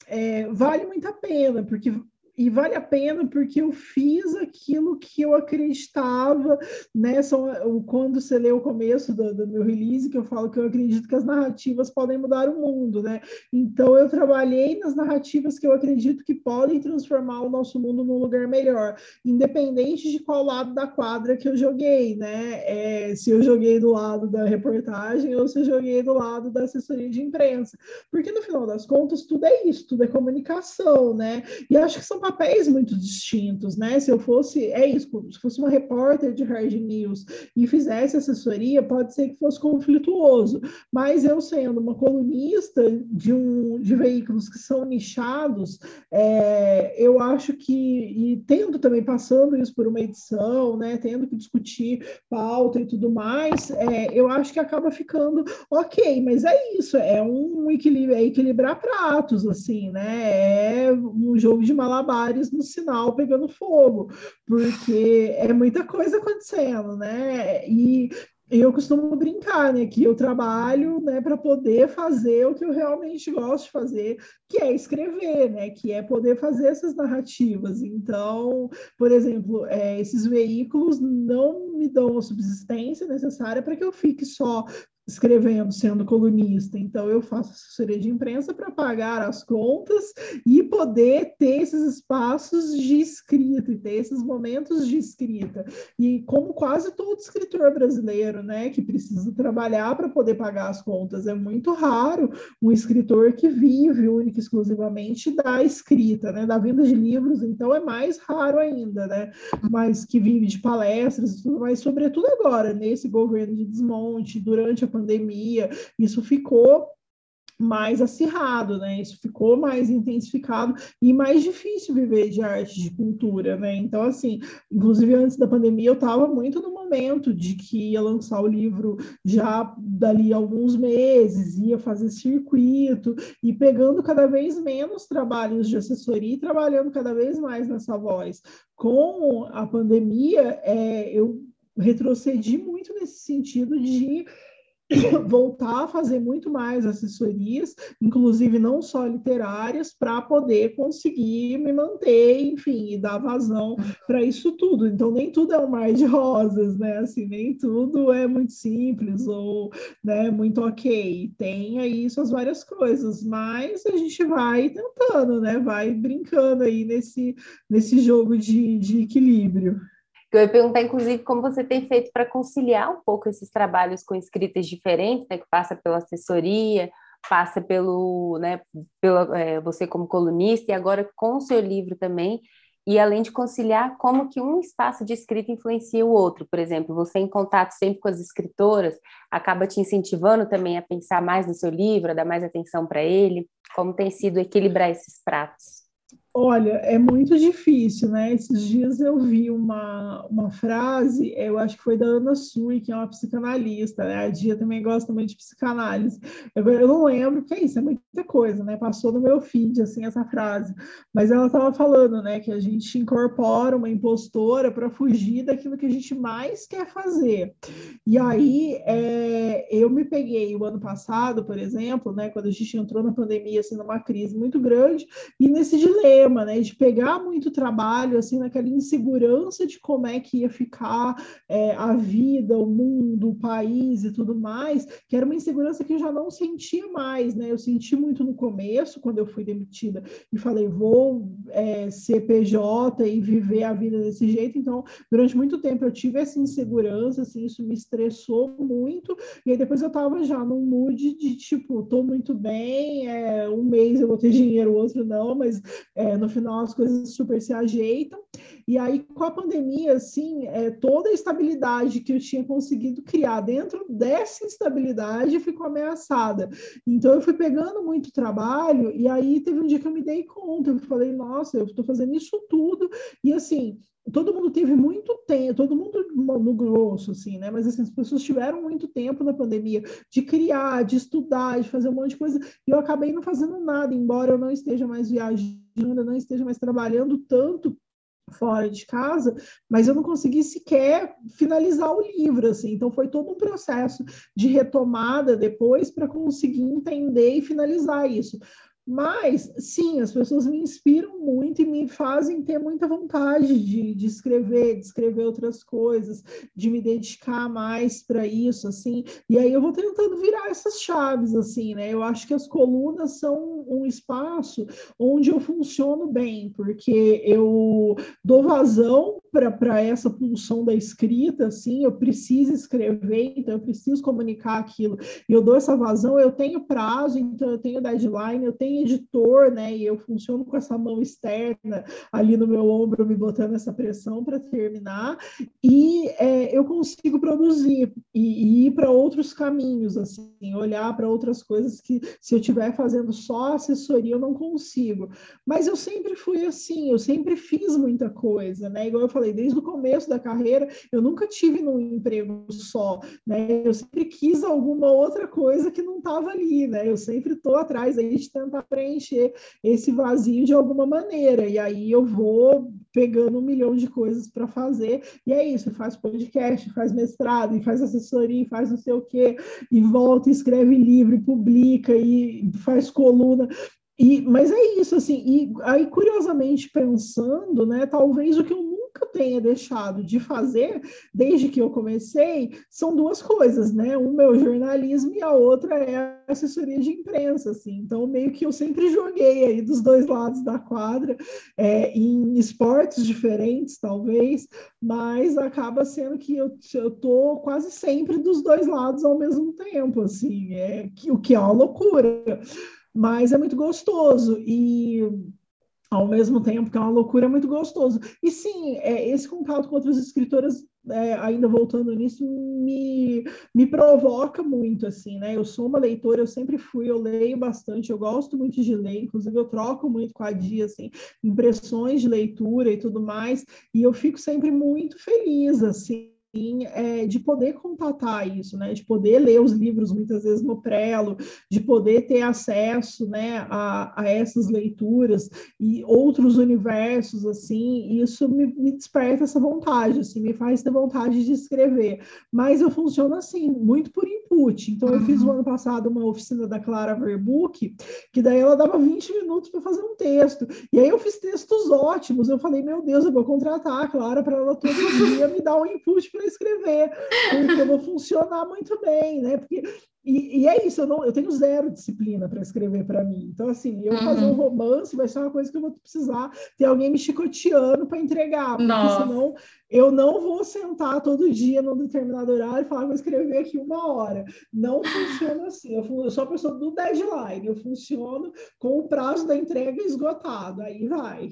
é, vale muito a pena, porque e vale a pena porque eu fiz aquilo que eu acreditava, né? São, quando você lê o começo do, do, meu release, que eu falo que eu acredito que as narrativas podem mudar o mundo, né? Então eu trabalhei nas narrativas que eu acredito que podem transformar o nosso mundo num lugar melhor, independente de qual lado da quadra que eu joguei, né? É, se eu joguei do lado da reportagem ou se eu joguei do lado da assessoria de imprensa, porque no final das contas tudo é isso, tudo é comunicação, né? E acho que são papéis muito distintos, né? Se eu fosse, é isso, se fosse uma repórter de hard news e fizesse assessoria, pode ser que fosse conflituoso, mas eu sendo uma colunista de, um, de veículos que são nichados, é, eu acho que, e tendo também passando isso por uma edição, né, tendo que discutir pauta e tudo mais, é, eu acho que acaba ficando ok, mas é isso, é um equilíbrio, é equilibrar pratos, assim, né? É um jogo de malabar no sinal pegando fogo, porque é muita coisa acontecendo, né? E eu costumo brincar, né, que eu trabalho, né, para poder fazer o que eu realmente gosto de fazer, que é escrever, né, que é poder fazer essas narrativas. Então, por exemplo, é, esses veículos não me dão a subsistência necessária para que eu fique só escrevendo, sendo colunista. Então, eu faço assessoria de imprensa para pagar as contas e poder ter esses espaços de escrita e ter esses momentos de escrita. E como quase todo escritor brasileiro, né, que precisa trabalhar para poder pagar as contas, é muito raro um escritor que vive única e exclusivamente da escrita, né, da venda de livros, então é mais raro ainda, né, mas que vive de palestras, mas sobretudo agora, nesse governo de desmonte, durante a pandemia, isso ficou mais acirrado, né? Isso ficou mais intensificado e mais difícil viver de arte, de cultura, né? Então, assim, inclusive antes da pandemia, eu estava muito no momento de que ia lançar o livro já dali alguns meses, ia fazer circuito e pegando cada vez menos trabalhos de assessoria e trabalhando cada vez mais nessa voz. Com a pandemia, é, eu retrocedi muito nesse sentido de voltar a fazer muito mais assessorias, inclusive não só literárias, para poder conseguir me manter, enfim, e dar vazão para isso tudo. Então, nem tudo é um mar de rosas, né? Assim, nem tudo é muito simples ou né, muito ok. Tem aí suas várias coisas, mas a gente vai tentando, né? Vai brincando aí nesse, nesse jogo de, de equilíbrio. Eu ia perguntar, inclusive, como você tem feito para conciliar um pouco esses trabalhos com escritas diferentes, né, que passa pela assessoria, passa pelo, né, pela, é, você como colunista e agora com o seu livro também, e além de conciliar como que um espaço de escrita influencia o outro. Por exemplo, você em contato sempre com as escritoras, acaba te incentivando também a pensar mais no seu livro, a dar mais atenção para ele. Como tem sido equilibrar esses pratos? Olha, é muito difícil, né? Esses dias eu vi uma, uma frase, eu acho que foi da Ana Sui, que é uma psicanalista, né? A Dia também gosta muito de psicanálise. Eu, eu não lembro, porque é isso, é muita coisa, né? Passou no meu feed, assim, essa frase. Mas ela estava falando, né, que a gente incorpora uma impostora para fugir daquilo que a gente mais quer fazer. E aí, é, eu me peguei o ano passado, por exemplo, né, quando a gente entrou na pandemia, assim, numa crise muito grande, e nesse dilema problema, né, de pegar muito trabalho, assim, naquela insegurança de como é que ia ficar é, a vida, o mundo, o país e tudo mais, que era uma insegurança que eu já não sentia mais, né, eu senti muito no começo, quando eu fui demitida, e falei, vou é, ser PJ e viver a vida desse jeito, então, durante muito tempo eu tive essa insegurança, assim, isso me estressou muito, e aí depois eu estava já num mood de, tipo, tô muito bem, é, um mês eu vou ter dinheiro, o outro não, mas é, no final as coisas super se ajeitam. E aí, com a pandemia, assim, é, toda a estabilidade que eu tinha conseguido criar dentro dessa instabilidade ficou ameaçada. Então, eu fui pegando muito trabalho, e aí teve um dia que eu me dei conta, eu falei, nossa, eu estou fazendo isso tudo, e assim, todo mundo teve muito tempo, todo mundo no grosso, assim, né? Mas assim, as pessoas tiveram muito tempo na pandemia de criar, de estudar, de fazer um monte de coisa, e eu acabei não fazendo nada, embora eu não esteja mais viajando, eu não esteja mais trabalhando tanto fora de casa, mas eu não consegui sequer finalizar o livro, assim. Então foi todo um processo de retomada depois para conseguir entender e finalizar isso. Mas, sim, as pessoas me inspiram muito e me fazem ter muita vontade de, de escrever, de escrever outras coisas, de me dedicar mais para isso, assim. E aí eu vou tentando virar essas chaves, assim, né? Eu acho que as colunas são um espaço onde eu funciono bem, porque eu dou vazão para essa pulsão da escrita, assim, eu preciso escrever, então eu preciso comunicar aquilo. E eu dou essa vazão, eu tenho prazo, então eu tenho deadline, eu tenho editor, né? E eu funciono com essa mão externa ali no meu ombro, me botando essa pressão para terminar, e é, eu consigo produzir e, e ir para outros caminhos, assim, olhar para outras coisas que se eu estiver fazendo só assessoria eu não consigo. Mas eu sempre fui assim, eu sempre fiz muita coisa, né? Igual eu falei, falei, desde o começo da carreira, eu nunca tive num emprego só, né? Eu sempre quis alguma outra coisa que não estava ali, né? Eu sempre estou atrás aí de tentar preencher esse vazio de alguma maneira, e aí eu vou pegando um milhão de coisas para fazer, e é isso, faz podcast, faz mestrado, e faz assessoria, e faz não sei o quê, e volta, escreve livro, e publica, e faz coluna, e, mas é isso, assim, e aí, curiosamente, pensando, né, talvez o que eu nunca tenha deixado de fazer desde que eu comecei são duas coisas, né? Uma é o jornalismo e a outra é a assessoria de imprensa, assim. Então, meio que eu sempre joguei aí dos dois lados da quadra, é, em esportes diferentes, talvez, mas acaba sendo que eu, eu tô quase sempre dos dois lados ao mesmo tempo, assim, é, que, o que é uma loucura. Mas é muito gostoso e ao mesmo tempo que é uma loucura, muito gostoso. E sim, é, esse contato com outras escritoras, é, ainda voltando nisso, me, me provoca muito, assim, né? Eu sou uma leitora, eu sempre fui, eu leio bastante, eu gosto muito de ler, inclusive eu troco muito com a Dia, assim, impressões de leitura e tudo mais, e eu fico sempre muito feliz, assim, é, de poder contatar isso, né? De poder ler os livros muitas vezes no prelo, de poder ter acesso, né, a, a essas leituras e outros universos, assim, isso me, me, desperta essa vontade, assim, me faz ter vontade de escrever. Mas eu funciono assim, muito por input. Então, eu fiz uhum. ano passado uma oficina da Clara Verbook, que daí ela dava 20 minutos para fazer um texto. E aí eu fiz textos ótimos. Eu falei, meu Deus, eu vou contratar a Clara para ela todo dia me dar um input para escrever, porque eu vou funcionar muito bem, né? Porque e, e, é isso, eu, não, eu tenho zero disciplina para escrever para mim. Então, assim, eu uhum. fazer um romance vai ser uma coisa que eu vou precisar ter alguém me chicoteando para entregar, porque Nossa. senão eu não vou sentar todo dia num determinado horário e falar, vou escrever aqui uma hora. Não funciona assim. Eu, eu sou a pessoa do deadline, eu funciono com o prazo da entrega esgotado. Aí vai.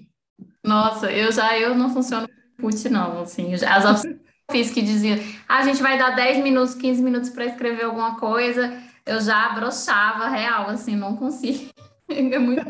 Nossa, eu já eu não funciono put, não. Assim, as opções fiz que dizia, ah, a gente vai dar 10 minutos, 15 minutos para escrever alguma coisa, eu já brochava real, assim, não consigo. É muito.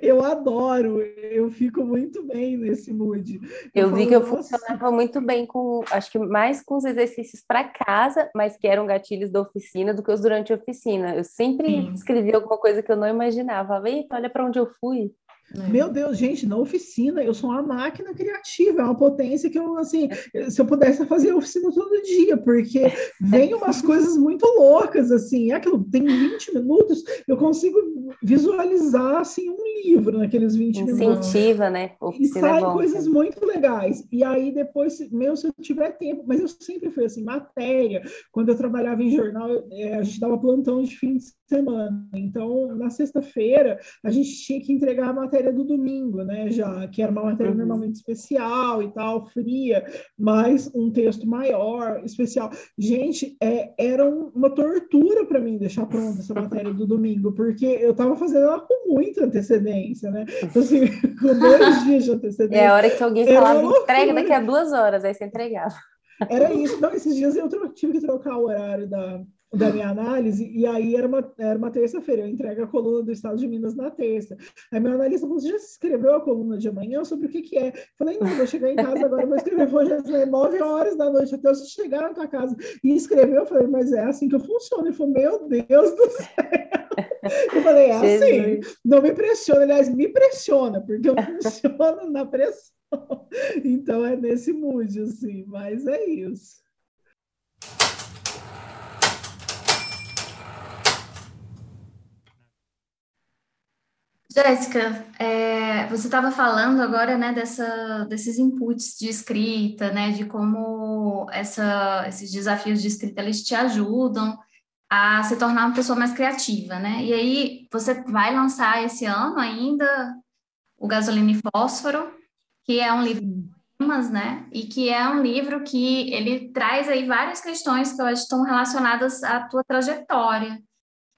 Eu adoro, eu fico muito bem nesse mood. Eu, eu vi falo, que eu Nossa. funcionava muito bem com, acho que mais com os exercícios para casa, mas que eram gatilhos da oficina do que os durante a oficina. Eu sempre Sim. escrevia alguma coisa que eu não imaginava. Eita, olha para onde eu fui. É. Meu Deus, gente, na oficina eu sou uma máquina criativa, é uma potência que eu, assim, se eu pudesse fazer oficina todo dia, porque vem umas coisas muito loucas, assim, é aquilo tem 20 minutos, eu consigo visualizar, assim, um livro naqueles 20 Incentiva, minutos. Incentiva, né? Oficina e é saem coisas muito legais. E aí depois, meu, se eu tiver tempo, mas eu sempre fui assim, matéria, quando eu trabalhava em jornal, é, a gente dava plantão de fim de semana, então na sexta-feira a gente tinha que entregar a matéria matéria do domingo, né? Já que era uma matéria uhum. normalmente especial e tal, fria, mas um texto maior, especial. Gente, é, era uma tortura para mim deixar pronta essa matéria do domingo, porque eu estava fazendo ela com muita antecedência, né? Então, assim, com dois dias de antecedência. É a hora que alguém falava, entrega daqui a duas horas, aí você entregava. Era isso. Não, esses dias eu tive que trocar o horário da, da minha análise, e aí era uma, era uma terça-feira, eu entrego a coluna do Estado de Minas na terça. Aí meu analista falou, você já escreveu a coluna de amanhã sobre o que que é? Falei, não, vou chegar em casa agora, vou escrever, vou já nove horas da noite, até você chegar na tua casa e escreveu, eu falei, mas é assim que eu funciono. Ele falou, meu Deus do céu! Eu falei, é assim, não me pressiona, aliás, me pressiona, porque eu funciono na pressão. Então é nesse mood, assim, mas é isso. Jéssica, é, você estava falando agora, né, dessa, desses inputs de escrita, né, de como essa, esses desafios de escrita eles te ajudam a se tornar uma pessoa mais criativa, né? E aí você vai lançar esse ano ainda o Gasolina e Fósforo, que é um livro de poemas, né? E que é um livro que ele traz aí várias questões que eu acho estão relacionadas à tua trajetória.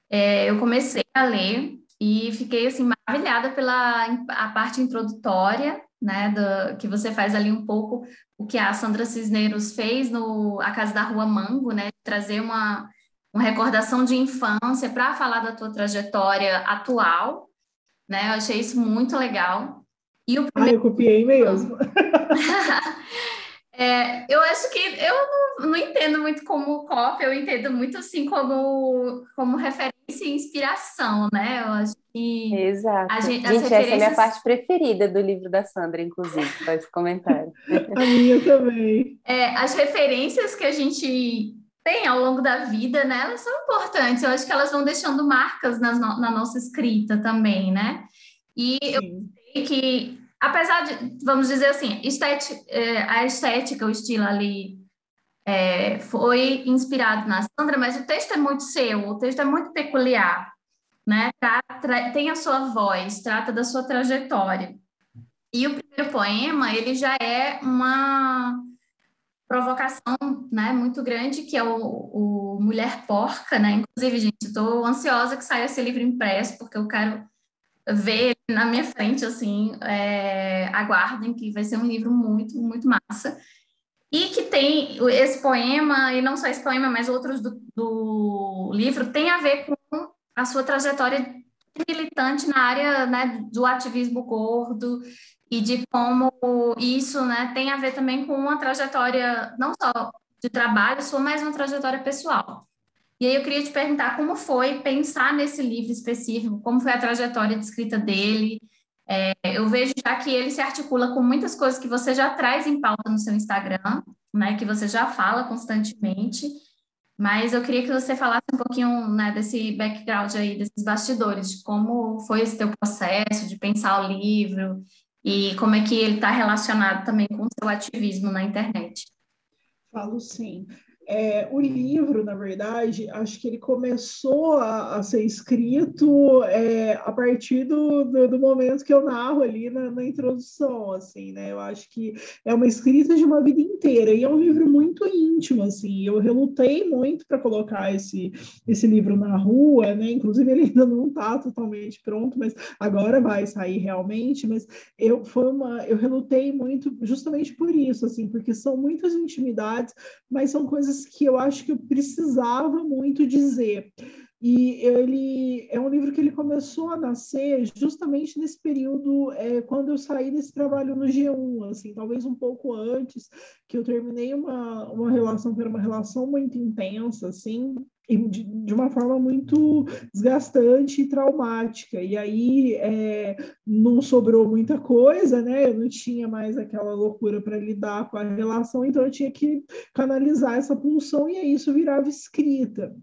É, eu comecei a ler e fiquei assim maravilhada pela a parte introdutória, né, do, que você faz ali um pouco o que a Sandra Cisneros fez no A Casa da Rua Mango, né, trazer uma, uma recordação de infância para falar da tua trajetória atual, né, eu achei isso muito legal. E o primeiro... Ah, eu copiei mesmo. É, eu acho que eu não, não, entendo muito como cópia, eu entendo muito assim como, como referência e inspiração, né? Eu acho que. Exato. A gente, gente referências... essa é a minha parte preferida do livro da Sandra, inclusive, só esse comentário. a minha também. É, as referências que a gente tem ao longo da vida, né? Elas são importantes, eu acho que elas vão deixando marcas na, na nossa escrita também, né? E Sim. eu sei que apesar de, vamos dizer assim, estética, é, a estética, o estilo ali é, foi inspirado na Sandra, mas o texto é muito seu, o texto é muito peculiar, né? tem a sua voz, trata da sua trajetória. E o primeiro poema, ele já é uma provocação, né, muito grande, que é o, o Mulher Porca, né? Inclusive, gente, estou ansiosa que saia esse livro impresso, porque eu quero ver na minha frente, assim, é, aguardem que vai ser um livro muito, muito massa. E que tem esse poema, e não só esse poema, mas outros do, do livro, tem a ver com a sua trajetória militante na área né, do ativismo gordo e de como isso né, tem a ver também com uma trajetória não só de trabalho sua, mas uma trajetória pessoal. E aí eu queria te perguntar como foi pensar nesse livro específico, como foi a trajetória de escrita dele. É, eu vejo já que ele se articula com muitas coisas que você já traz em pauta no seu Instagram, né, que você já fala constantemente, mas eu queria que você falasse um pouquinho né, desse background aí, desses bastidores, de como foi esse teu processo de pensar o livro e como é que ele está relacionado também com o seu ativismo na internet. Falo sim. É, o livro, na verdade, acho que ele começou a, a ser escrito é, a partir do, do, do, momento que eu narro ali na, na, introdução, assim, né? Eu acho que é uma escrita de uma vida inteira e é um livro muito íntimo, assim. Eu relutei muito para colocar esse, esse livro na rua, né? Inclusive ele ainda não está totalmente pronto, mas agora vai sair realmente. Mas eu foi uma, eu relutei muito justamente por isso, assim, porque são muitas intimidades, mas são coisas coisas que eu acho que eu precisava muito dizer. E ele é um livro que ele começou a nascer justamente nesse período, é, quando eu saí desse trabalho no G1, assim, talvez um pouco antes, que eu terminei uma, uma relação que era uma relação muito intensa, assim, de, de, uma forma muito desgastante e traumática. E aí é, não sobrou muita coisa, né? Eu não tinha mais aquela loucura para lidar com a relação, então eu tinha que canalizar essa pulsão e aí isso virava escrita.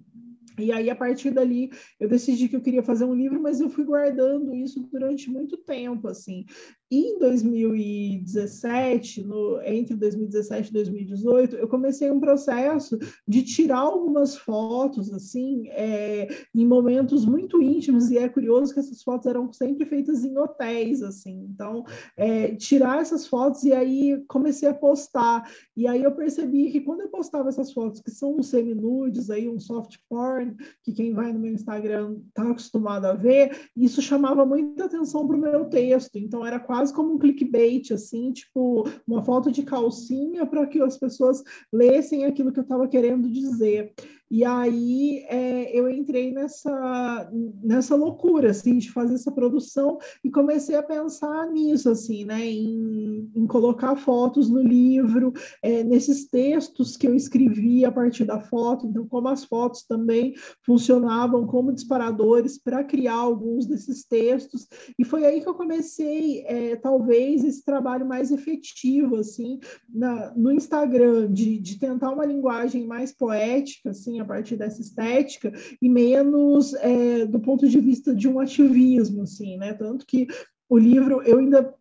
E aí, a partir dali, eu decidi que eu queria fazer um livro, mas eu fui guardando isso durante muito tempo, assim. E em 2017, no, entre 2017 e 2018, eu comecei um processo de tirar algumas fotos, assim, é, em momentos muito íntimos, e é curioso que essas fotos eram sempre feitas em hotéis, assim. Então, é, tirar essas fotos e aí comecei a postar. E aí eu percebi que quando eu postava essas fotos, que são uns semi-nudes, aí, um soft porn, que quem vai no meu Instagram está acostumado a ver, isso chamava muita atenção para o meu texto. Então, era quase quase como um clickbait, assim, tipo, uma foto de calcinha para que as pessoas lessem aquilo que eu estava querendo dizer. E aí é, eu entrei nessa, nessa loucura, assim, de fazer essa produção e comecei a pensar nisso, assim, né, em, em colocar fotos no livro, é, nesses textos que eu escrevi a partir da foto, então como as fotos também funcionavam como disparadores para criar alguns desses textos, e foi aí que eu comecei, é, talvez, esse trabalho mais efetivo, assim, na, no Instagram, de, de tentar uma linguagem mais poética, assim, a partir dessa estética, e menos é, do ponto de vista de um ativismo, assim, né? Tanto que o livro eu ainda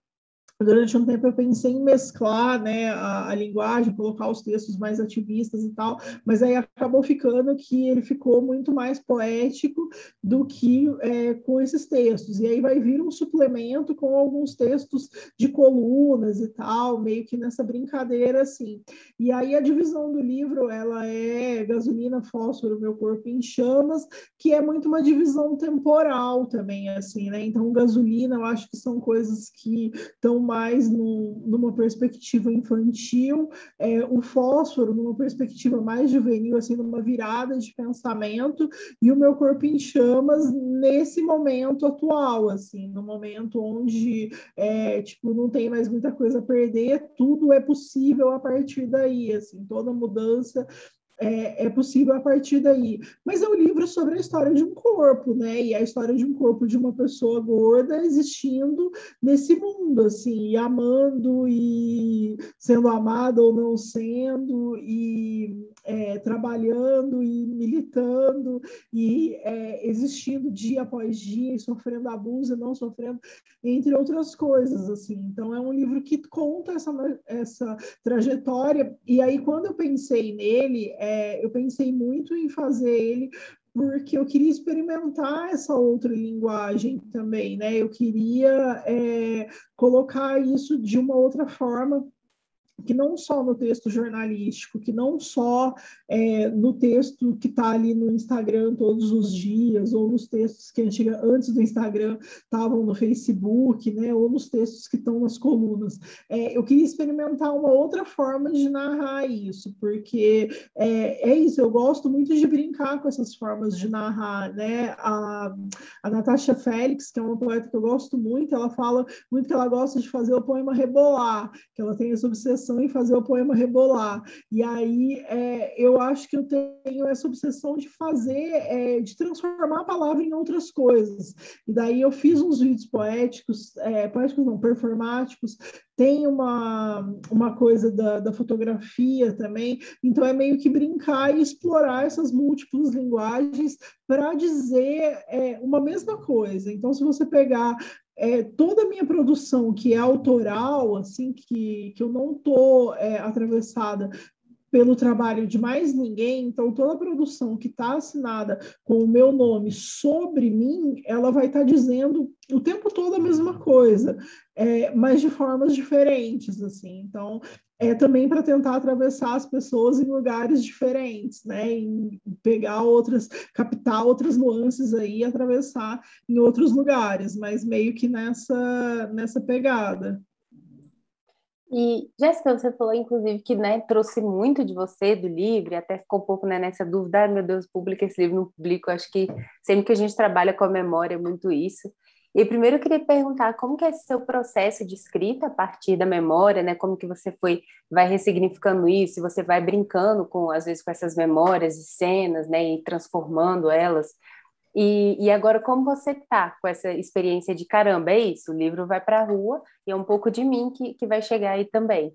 durante um tempo eu pensei em mesclar né, a, a, linguagem, colocar os textos mais ativistas e tal, mas aí acabou ficando que ele ficou muito mais poético do que é, com esses textos. E aí vai vir um suplemento com alguns textos de colunas e tal, meio que nessa brincadeira assim. E aí a divisão do livro ela é gasolina, fósforo, meu corpo em chamas, que é muito uma divisão temporal também, assim, né? Então gasolina eu acho que são coisas que estão mais no, numa perspectiva infantil, é, o fósforo numa perspectiva mais juvenil, assim, numa virada de pensamento, e o meu corpo em chamas nesse momento atual, assim, no momento onde, é, tipo, não tem mais muita coisa a perder, tudo é possível a partir daí, assim, toda mudança é, é, possível a partir daí. Mas é um livro sobre a história de um corpo, né? E a história de um corpo de uma pessoa gorda existindo nesse mundo, assim, e amando e sendo amada ou não sendo, e é, trabalhando e militando e é, existindo dia após dia, e sofrendo abuso e não sofrendo, entre outras coisas, assim. Então é um livro que conta essa, essa trajetória. E aí quando eu pensei nele é, eu pensei muito em fazer ele porque eu queria experimentar essa outra linguagem também, né? Eu queria é, colocar isso de uma outra forma que não só no texto jornalístico, que não só é, no texto que está ali no Instagram todos os dias, ou nos textos que antes do Instagram estavam no Facebook, né, ou nos textos que estão nas colunas. É, eu queria experimentar uma outra forma de narrar isso, porque é, é, isso, eu gosto muito de brincar com essas formas de narrar. Né? A, a Natasha Félix, que é uma poeta que eu gosto muito, ela fala muito que ela gosta de fazer o poema rebolar, que ela tem essa obsessão obsessão em fazer o poema rebolar. E aí é, eu acho que eu tenho essa obsessão de fazer, é, de transformar a palavra em outras coisas. E daí eu fiz uns vídeos poéticos, é, poéticos não, performáticos, tem uma, uma coisa da, da fotografia também, então é meio que brincar e explorar essas múltiplas linguagens para dizer é, uma mesma coisa. Então, se você pegar é, toda a minha produção que é autoral, assim, que, que eu não estou é, atravessada pelo trabalho de mais ninguém, então toda a produção que está assinada com o meu nome sobre mim, ela vai estar tá dizendo o tempo todo a mesma coisa, é, mas de formas diferentes, assim. Então, é também para tentar atravessar as pessoas em lugares diferentes, né? Em pegar outras, captar outras nuances aí e atravessar em outros lugares, mas meio que nessa, nessa pegada. E, Jéssica, você falou, inclusive, que né, trouxe muito de você, do livro, e até ficou um pouco né, nessa dúvida, ah, meu Deus, publica esse livro, não publico. Acho que sempre que a gente trabalha com a memória, é muito isso. E primeiro eu queria perguntar como que é esse seu processo de escrita a partir da memória, né? Como que você foi, vai ressignificando isso, você vai brincando com, às vezes, com essas memórias e cenas, né? E transformando elas. E, e agora, como você tá com essa experiência de caramba? É isso, o livro vai para a rua e é um pouco de mim que, que vai chegar aí também.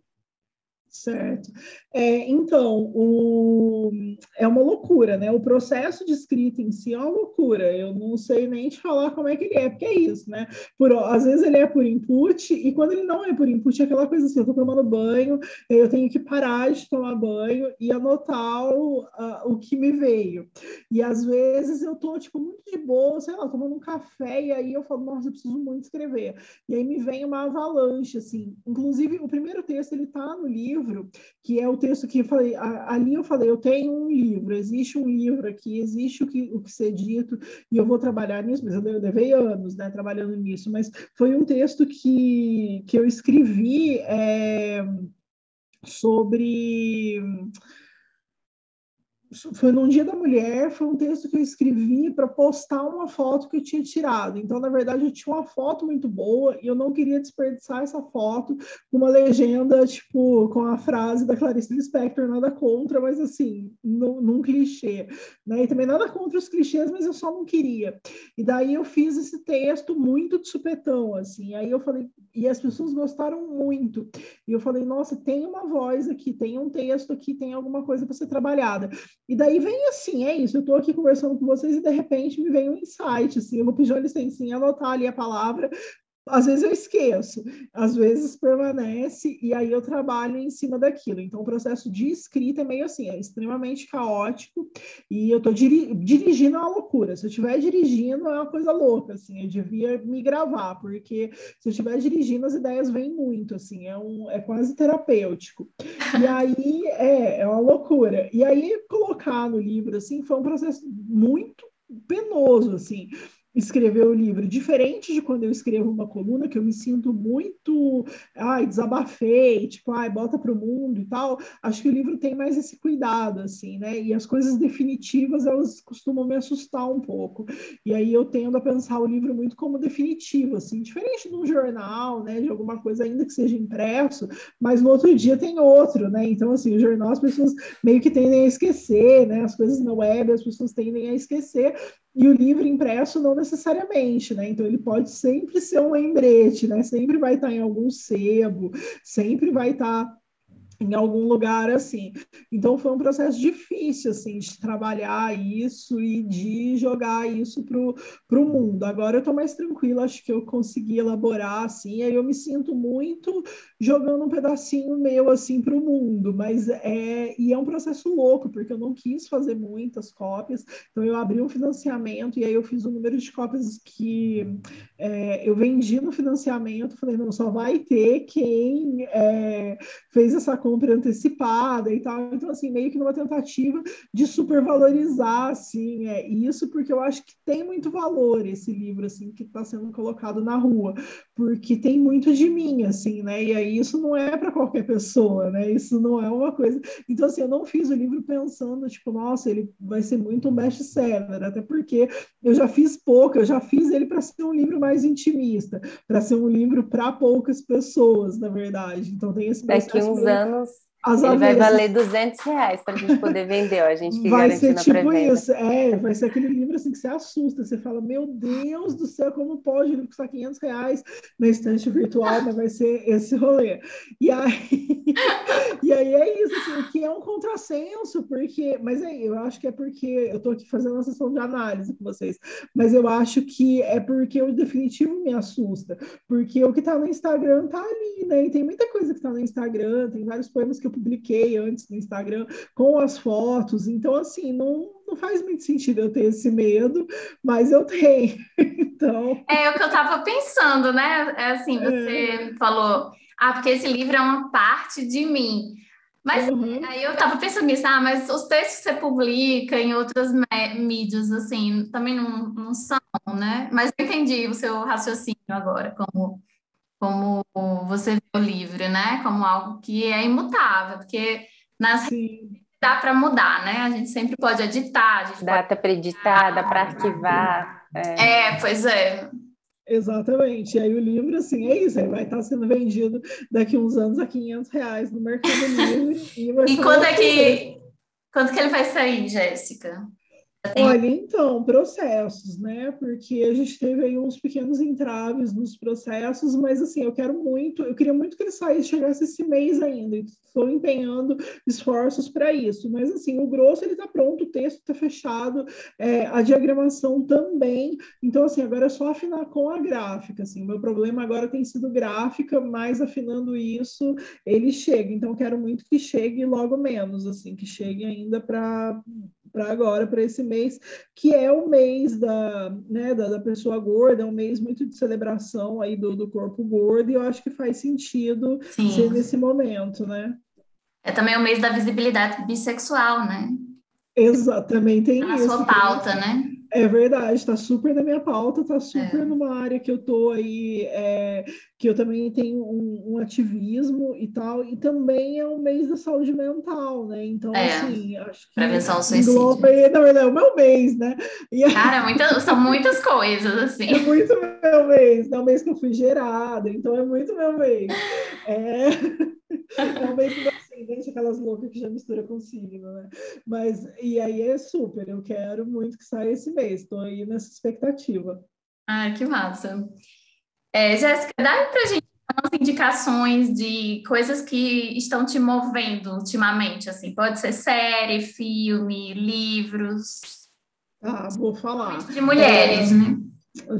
Certo. É, então, o, é uma loucura, né? O processo de escrita em si é uma loucura. Eu não sei nem te falar como é que ele é, porque é isso, né? Por, às vezes ele é por input, e quando ele não é por input, é aquela coisa assim: eu tô tomando banho, eu tenho que parar de tomar banho e anotar o, a, o que me veio. E às vezes eu tô, tipo, muito de boa, sei lá, tomando um café, e aí eu falo, nossa, eu preciso muito escrever. E aí me vem uma avalanche, assim. Inclusive, o primeiro texto, ele tá no livro livro, que é o texto que eu falei, ali eu falei, eu tenho um livro, existe um livro aqui, existe o que, o que ser dito, e eu vou trabalhar nisso, mas eu levei anos, né, trabalhando nisso, mas foi um texto que, que eu escrevi é, sobre foi num dia da mulher, foi um texto que eu escrevi para postar uma foto que eu tinha tirado. Então, na verdade, eu tinha uma foto muito boa e eu não queria desperdiçar essa foto com uma legenda, tipo, com a frase da Clarice Lispector, nada contra, mas assim, num, num clichê. Né? E também nada contra os clichês, mas eu só não queria. E daí eu fiz esse texto muito de supetão, assim. Aí eu falei, e as pessoas gostaram muito. E eu falei, nossa, tem uma voz aqui, tem um texto aqui, tem alguma coisa para ser trabalhada. E daí vem assim, é isso, eu estou aqui conversando com vocês e de repente me vem um insight, assim, eu vou pedir uma licencinha, anotar ali a palavra, às vezes eu esqueço, às vezes permanece, e aí eu trabalho em cima daquilo. Então, o processo de escrita é meio assim, é extremamente caótico, e eu estou diri dirigindo é uma loucura. Se eu estiver dirigindo, é uma coisa louca, assim, eu devia me gravar, porque se eu estiver dirigindo, as ideias vêm muito, assim, é, um, é quase terapêutico. E aí, é, é uma loucura. E aí, colocar no livro, assim, foi um processo muito penoso, assim, escrever o livro. Diferente de quando eu escrevo uma coluna, que eu me sinto muito, ai, desabafei, tipo, ai, bota para o mundo e tal. Acho que o livro tem mais esse cuidado, assim, né? E as coisas definitivas, elas costumam me assustar um pouco. E aí eu tendo a pensar o livro muito como definitivo, assim, diferente de um jornal, né? De alguma coisa ainda que seja impresso, mas no outro dia tem outro, né? Então, assim, o jornal as pessoas meio que tendem a esquecer, né? As coisas na web as pessoas tendem a esquecer, e o livro impresso não necessariamente, né? Então ele pode sempre ser um lembrete, né? Sempre vai estar em algum sebo, sempre vai estar em algum lugar assim. Então foi um processo difícil assim de trabalhar isso e de jogar isso para o mundo. Agora eu estou mais tranquila, acho que eu consegui elaborar assim, aí eu me sinto muito jogando um pedacinho meu assim para o mundo, mas é e é um processo louco porque eu não quis fazer muitas cópias, então eu abri um financiamento e aí eu fiz o um número de cópias que é, eu vendi no financiamento, falei não só vai ter quem é, fez essa compra antecipada e tal. Então, assim, meio que numa tentativa de supervalorizar, assim, é, isso, porque eu acho que tem muito valor esse livro, assim, que está sendo colocado na rua, porque tem muito de mim, assim, né? E aí isso não é para qualquer pessoa, né? Isso não é uma coisa. Então, assim, eu não fiz o livro pensando, tipo, nossa, ele vai ser muito um best-seller, até porque eu já fiz pouco, eu já fiz ele para ser um livro mais intimista, para ser um livro para poucas pessoas, na verdade. Então, tem esse Daqui uns meio... anos as Ele vai valer 200 reais para a gente poder vender, ó, a gente que vai ser tipo isso, é, vai ser aquele livro assim que você assusta, você fala, meu Deus do céu, como pode ele custar 500 reais na estante virtual, mas vai ser esse rolê. E aí, e aí é isso, assim, que é um contrassenso, porque, mas aí, eu acho que é porque, eu estou aqui fazendo uma sessão de análise com vocês, mas eu acho que é porque o definitivo me assusta, porque o que está no Instagram está ali, né, e tem muita coisa que está no Instagram, tem vários poemas que eu publiquei antes no Instagram com as fotos. Então, assim, não, não faz muito sentido eu ter esse medo, mas eu tenho. Então. É o que eu estava pensando, né? É assim, você é. falou, ah, porque esse livro é uma parte de mim. Mas uhum. aí eu estava pensando nisso, ah, mas os textos que você publica em outras mídias, assim, também não, não são, né? Mas eu entendi o seu raciocínio agora, como como você vê o livro, né? Como algo que é imutável, porque nas Sim. dá para mudar, né? A gente sempre pode editar. dá pode... para editar, dá para arquivar. É. é, pois é. Exatamente. E aí o livro, assim, é isso. Ele vai estar sendo vendido daqui uns anos a 500 reais no Mercado Livre. e, e quando é que, quando que ele vai sair, Jéssica? Olha, então, processos, né? Porque a gente teve aí uns pequenos entraves nos processos, mas assim, eu quero muito, eu queria muito que ele saísse, chegasse esse mês ainda, estou empenhando esforços para isso, mas assim, o grosso ele está pronto, o texto está fechado, é, a diagramação também, então assim, agora é só afinar com a gráfica, assim, meu problema agora tem sido gráfica, mas afinando isso, ele chega, então quero muito que chegue logo menos, assim, que chegue ainda para agora, para esse mês, que é o mês da, né, da, da, pessoa gorda, é um mês muito de celebração aí do, do corpo gordo, e eu acho que faz sentido Sim. ser nesse momento, né? É também o mês da visibilidade bissexual, né? Exatamente, tem Na isso. Na sua pauta, né? É verdade, está super na minha pauta, está super é. numa área que eu estou aí, é, que eu também tenho um, um, ativismo e tal, e também é um mês da saúde mental, né? Então, é. assim, acho que. Prevenção ao suicídio. na verdade, é o meu mês, né? E, Cara, muita, são muitas coisas, assim. É muito meu mês, é o mês que eu fui gerada, então é muito meu mês. É, é o mês que ascendente, aquelas loucas que já mistura com signo, né? Mas, e aí é super, eu quero muito que saia esse mês, estou aí nessa expectativa. Ah, que massa. É, Jéssica, dá pra gente umas indicações de coisas que estão te movendo ultimamente, assim, pode ser série, filme, livros. Ah, vou falar. De mulheres, é... né?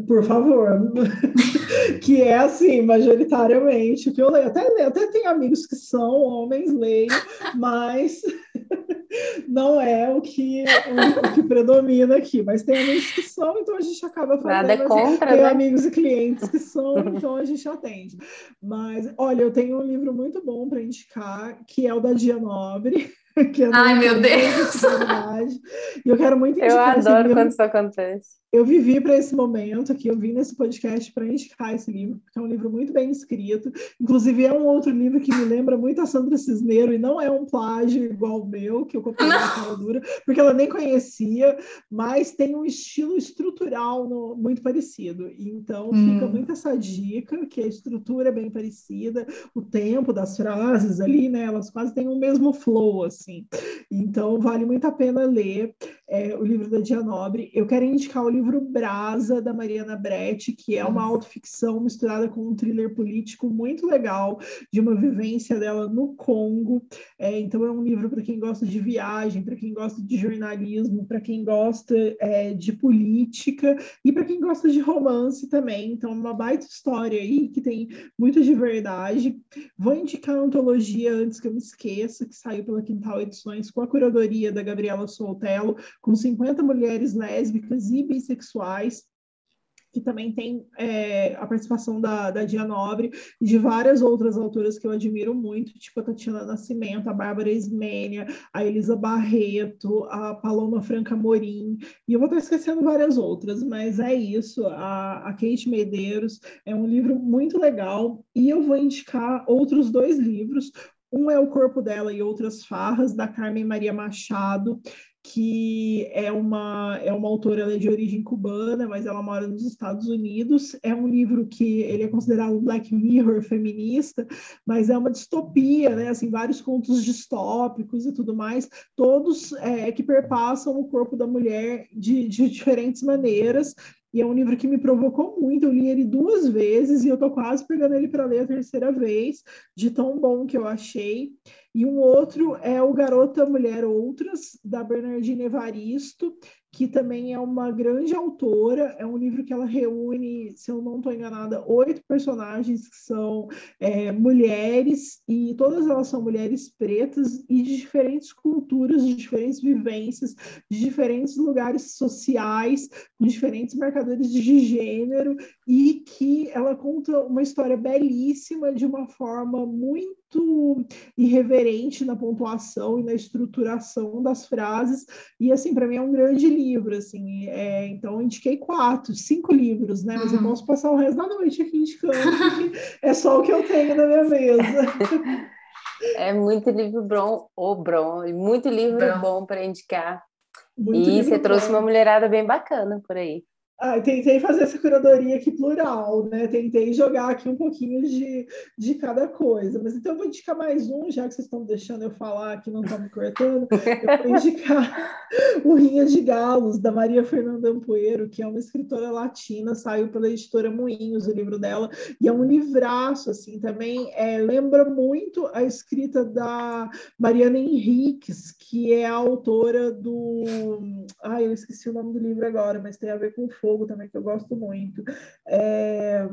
Por favor. que é assim, majoritariamente, que eu leio. Até, até tenho amigos que são homens, leio, mas não é o que, o, o, que predomina aqui. Mas tem amigos que são, então a gente acaba fazendo. Nada é contra, tem né? amigos e clientes que são, então a gente atende. Mas, olha, eu tenho um livro muito bom para indicar, que é o da Dia Nobre. Ai, meu Deus! E eu quero muito indicar Eu adoro quando isso acontece eu vivi para esse momento aqui, eu vim nesse podcast para indicar esse livro, porque é um livro muito bem escrito. Inclusive, é um outro livro que me lembra muito a Sandra Cisneiro, e não é um plágio igual o meu, que eu comprei na cara dura, porque ela nem conhecia, mas tem um estilo estrutural no, muito parecido. Então, hum. fica muito essa dica, que a estrutura é bem parecida, o tempo das frases ali, né, elas quase têm o mesmo flow, assim. Então, vale muito a pena ler é, o livro da Dia Nobre. Eu quero indicar o livro Brasa, da Mariana Bretti, que é uma autoficção misturada com um thriller político muito legal, de uma vivência dela no Congo. É, então, é um livro para quem gosta de viagem, para quem gosta de jornalismo, para quem gosta é, de política e para quem gosta de romance também. Então, uma baita história aí que tem muito de verdade. Vou indicar a antologia antes que eu me esqueça, que saiu pela Quintal Edições com a curadoria da Gabriela Soltello, com 50 mulheres lésbicas e bissexuais que também tem é, a participação da, da Dia Nobre e de várias outras autoras que eu admiro muito, tipo a Tatiana Nascimento, a Bárbara Ismênia, a Elisa Barreto, a Paloma Franca Morim, e eu vou estar esquecendo várias outras, mas é isso, a, a Kate Medeiros é um livro muito legal, e eu vou indicar outros dois livros, um é O Corpo Dela e Outras Farras, da Carmen Maria Machado, que é uma, é uma autora é de origem cubana, mas ela mora nos Estados Unidos. É um livro que ele é considerado um Black Mirror feminista, mas é uma distopia, né? Assim, vários contos distópicos e tudo mais, todos é, que perpassam o corpo da mulher de, de diferentes maneiras, e é um livro que me provocou muito. Eu li ele duas vezes e eu tô quase pegando ele para ler a terceira vez, de tão bom que eu achei. E um outro é o Garota Mulher Outras, da Bernardine Evaristo, que também é uma grande autora. É um livro que ela reúne, se eu não estou enganada, oito personagens que são é, mulheres, e todas elas são mulheres pretas e de diferentes culturas, de diferentes vivências, de diferentes lugares sociais, com diferentes marcadores de gênero, e que ela conta uma história belíssima de uma forma muito irreverente na pontuação e na estruturação das frases. E assim para mim é um grande livro assim é, então eu indiquei quatro cinco livros né? Mas uhum. eu posso passar o resto da noite aqui indicando é só o que eu tenho na minha mesa. É muito livro bom ou bom muito livro bom, bom para indicar. Muito e você bom. trouxe uma mulherada bem bacana por aí ah, tentei fazer essa curadoria aqui plural, né? Tentei jogar aqui um pouquinho de, de cada coisa. Mas então eu vou indicar mais um, já que vocês estão deixando eu falar aqui, não estão me cortando. Eu vou indicar o Rinhas de Galos, da Maria Fernanda Ampoeiro, que é uma escritora latina, saiu pela editora Moinhos, o livro dela, e é um livraço, assim, também é, lembra muito a escrita da Mariana Henriques, que é a autora do... Ai, eu esqueci o nome do livro agora, mas tem a ver com fogo Fogo também, que eu gosto muito. É,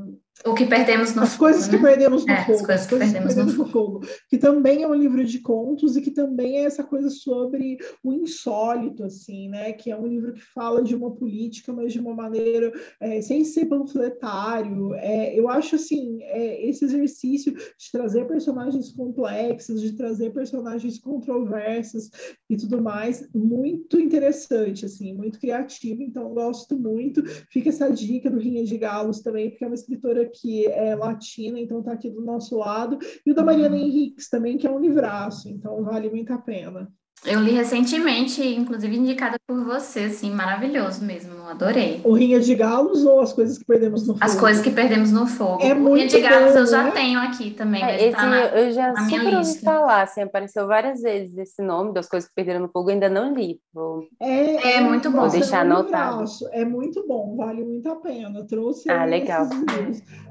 o que perdemos no As fogo, coisas né? que perdemos no é, fogo. As coisas que perdemos, que perdemos no, fogo. fogo. Que também é um livro de contos e que também é essa coisa sobre o insólito, assim, né? Que é um livro que fala de uma política, mas de uma maneira é, sem ser panfletário. É, eu acho, assim, é, esse exercício de trazer personagens complexos, de trazer personagens controversas e tudo mais, muito interessante, assim, muito criativo. Então, gosto muito. Fica essa dica do Rinha de Galos também, porque é uma escritora que é latina, então está aqui do nosso lado, e o da Mariana Henriques também, que é um livraço, então vale muito a pena. Eu li recentemente, inclusive indicada por você, assim, maravilhoso mesmo, adorei. O Rinha de Galos ou As Coisas que Perdemos no Fogo? As Coisas que Perdemos no Fogo. É o Rinha de Galos bom, eu já né? tenho aqui também, É, mas esse tá na, eu já na minha super ouvi lista. falar, assim, apareceu várias vezes esse nome das coisas que perderam no fogo, eu ainda não li. Vou... É, É muito bom. Vou deixar é anotado. É muito bom, vale muito a pena. Trouxe Ah, aí legal.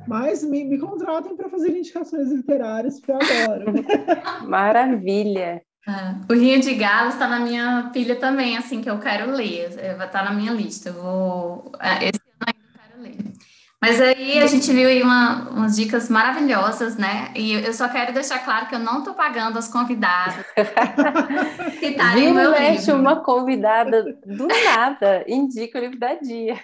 Mas me, me contratem para fazer indicações literárias, porque eu adoro. Maravilha. É. O Rinha de Galos está na minha pilha também, assim, que eu quero ler. É, Vai estar na minha lista. Eu vou. é, Esse ano ainda eu quero ler. Mas aí a gente viu aí uma- umas dicas maravilhosas, né? E eu só quero deixar claro que eu não estou pagando as convidadas no Vira e meu mexe livro. uma convidada do nada, indica o livro da dia.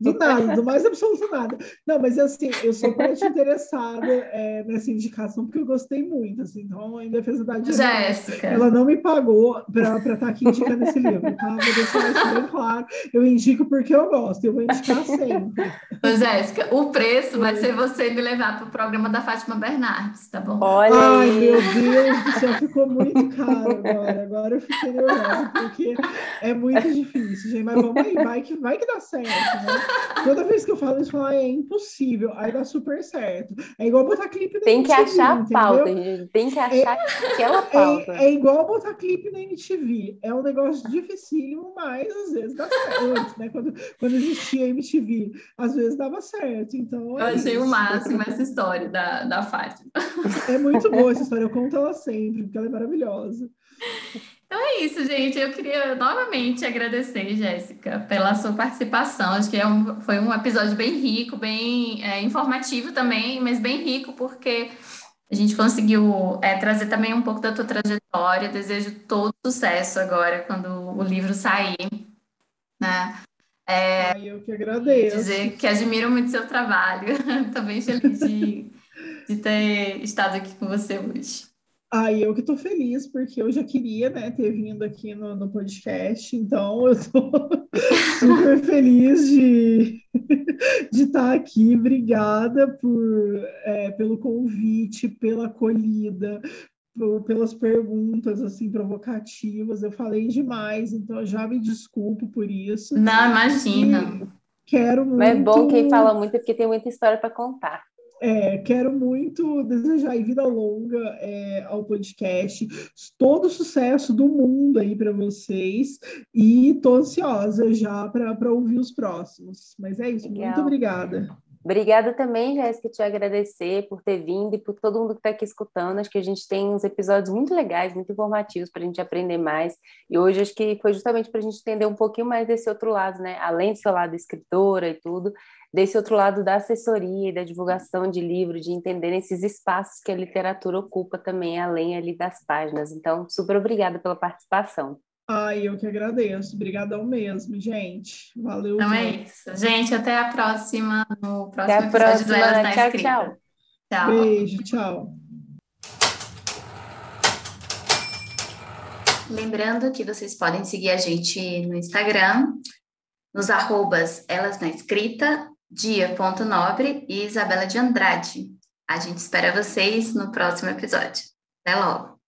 Do nada, do mais absoluto nada. Não, mas assim, eu sou parte interessada é, nessa indicação, porque eu gostei muito. Assim, então, em defesa da Jéssica. ela não me pagou para estar aqui indicando esse livro, tá? Vou deixar isso bem claro. Eu indico porque eu gosto, eu vou indicar sempre. Ô, Jéssica, o preço vai ser você me levar para o programa da Fátima Bernardes, tá bom? Olha Ai, meu Deus do céu, ficou muito caro agora. Agora eu fiquei nervosa, porque é muito difícil, gente. Mas vamos aí, vai que, vai que dá certo, né? Toda vez que eu falo isso, eu falo, "Ah, é impossível. Aí dá super certo. É igual botar clipe na Tem que MTV, achar a entendeu? pauta, gente. Tem que achar aquela pauta. É, é igual botar clipe na MTV. É um negócio dificílimo, mas às vezes dá certo. Né? Quando, quando existia a MTV, às vezes dava certo. Então, Eu é achei o isso. máximo essa história da, da Fátima. É muito boa essa história. Eu conto ela sempre, porque ela é maravilhosa. É isso, gente. Eu queria novamente agradecer, Jéssica, pela sua participação. Acho que é um- foi um episódio bem rico, bem é, informativo também, mas bem rico porque a gente conseguiu é, trazer também um pouco da tua trajetória. Desejo todo sucesso agora quando o livro sair, né? Ai, eu que agradeço. Dizer que admiro muito seu trabalho. Estou bem feliz de, de ter estado aqui com você hoje. Ai, eu que tô feliz, porque eu já queria, né, ter vindo aqui no, no podcast, então eu tô super feliz de de estar aqui. Obrigada por, é, pelo convite, pela acolhida, por- pelas perguntas assim provocativas. Eu falei demais, então eu já me desculpo por isso. Não, imagina. Quero muito. Mas é bom quem fala muito é porque tem muita história para contar. É, quero muito desejar vida longa é, ao podcast, todo o sucesso do mundo aí para vocês e tô ansiosa já para ouvir os próximos. Mas é isso, Legal. muito obrigada. Obrigada também, Jéssica, te agradecer por ter vindo e por todo mundo que está aqui escutando. Acho que a gente tem uns episódios muito legais, muito informativos para a gente aprender mais. E hoje acho que foi justamente para a gente entender um pouquinho mais desse outro lado, né? Além do seu lado escritora e tudo, desse outro lado da assessoria e da divulgação de livro, de entender esses espaços que a literatura ocupa também, além ali das páginas. Então, super obrigada pela participação. Ai, eu que agradeço. Obrigadão mesmo, gente. Valeu. Então é isso. Gente, até a próxima, no próximo Até a episódio do próxima. Elas na Tchau, Escrita. tchau. Tchau. Beijo, tchau. Lembrando que vocês podem seguir a gente no Instagram, nos arrobas Elas na Escrita, Dia Ponto Nobre e Isabela de Andrade. A gente espera vocês no próximo episódio. Até logo!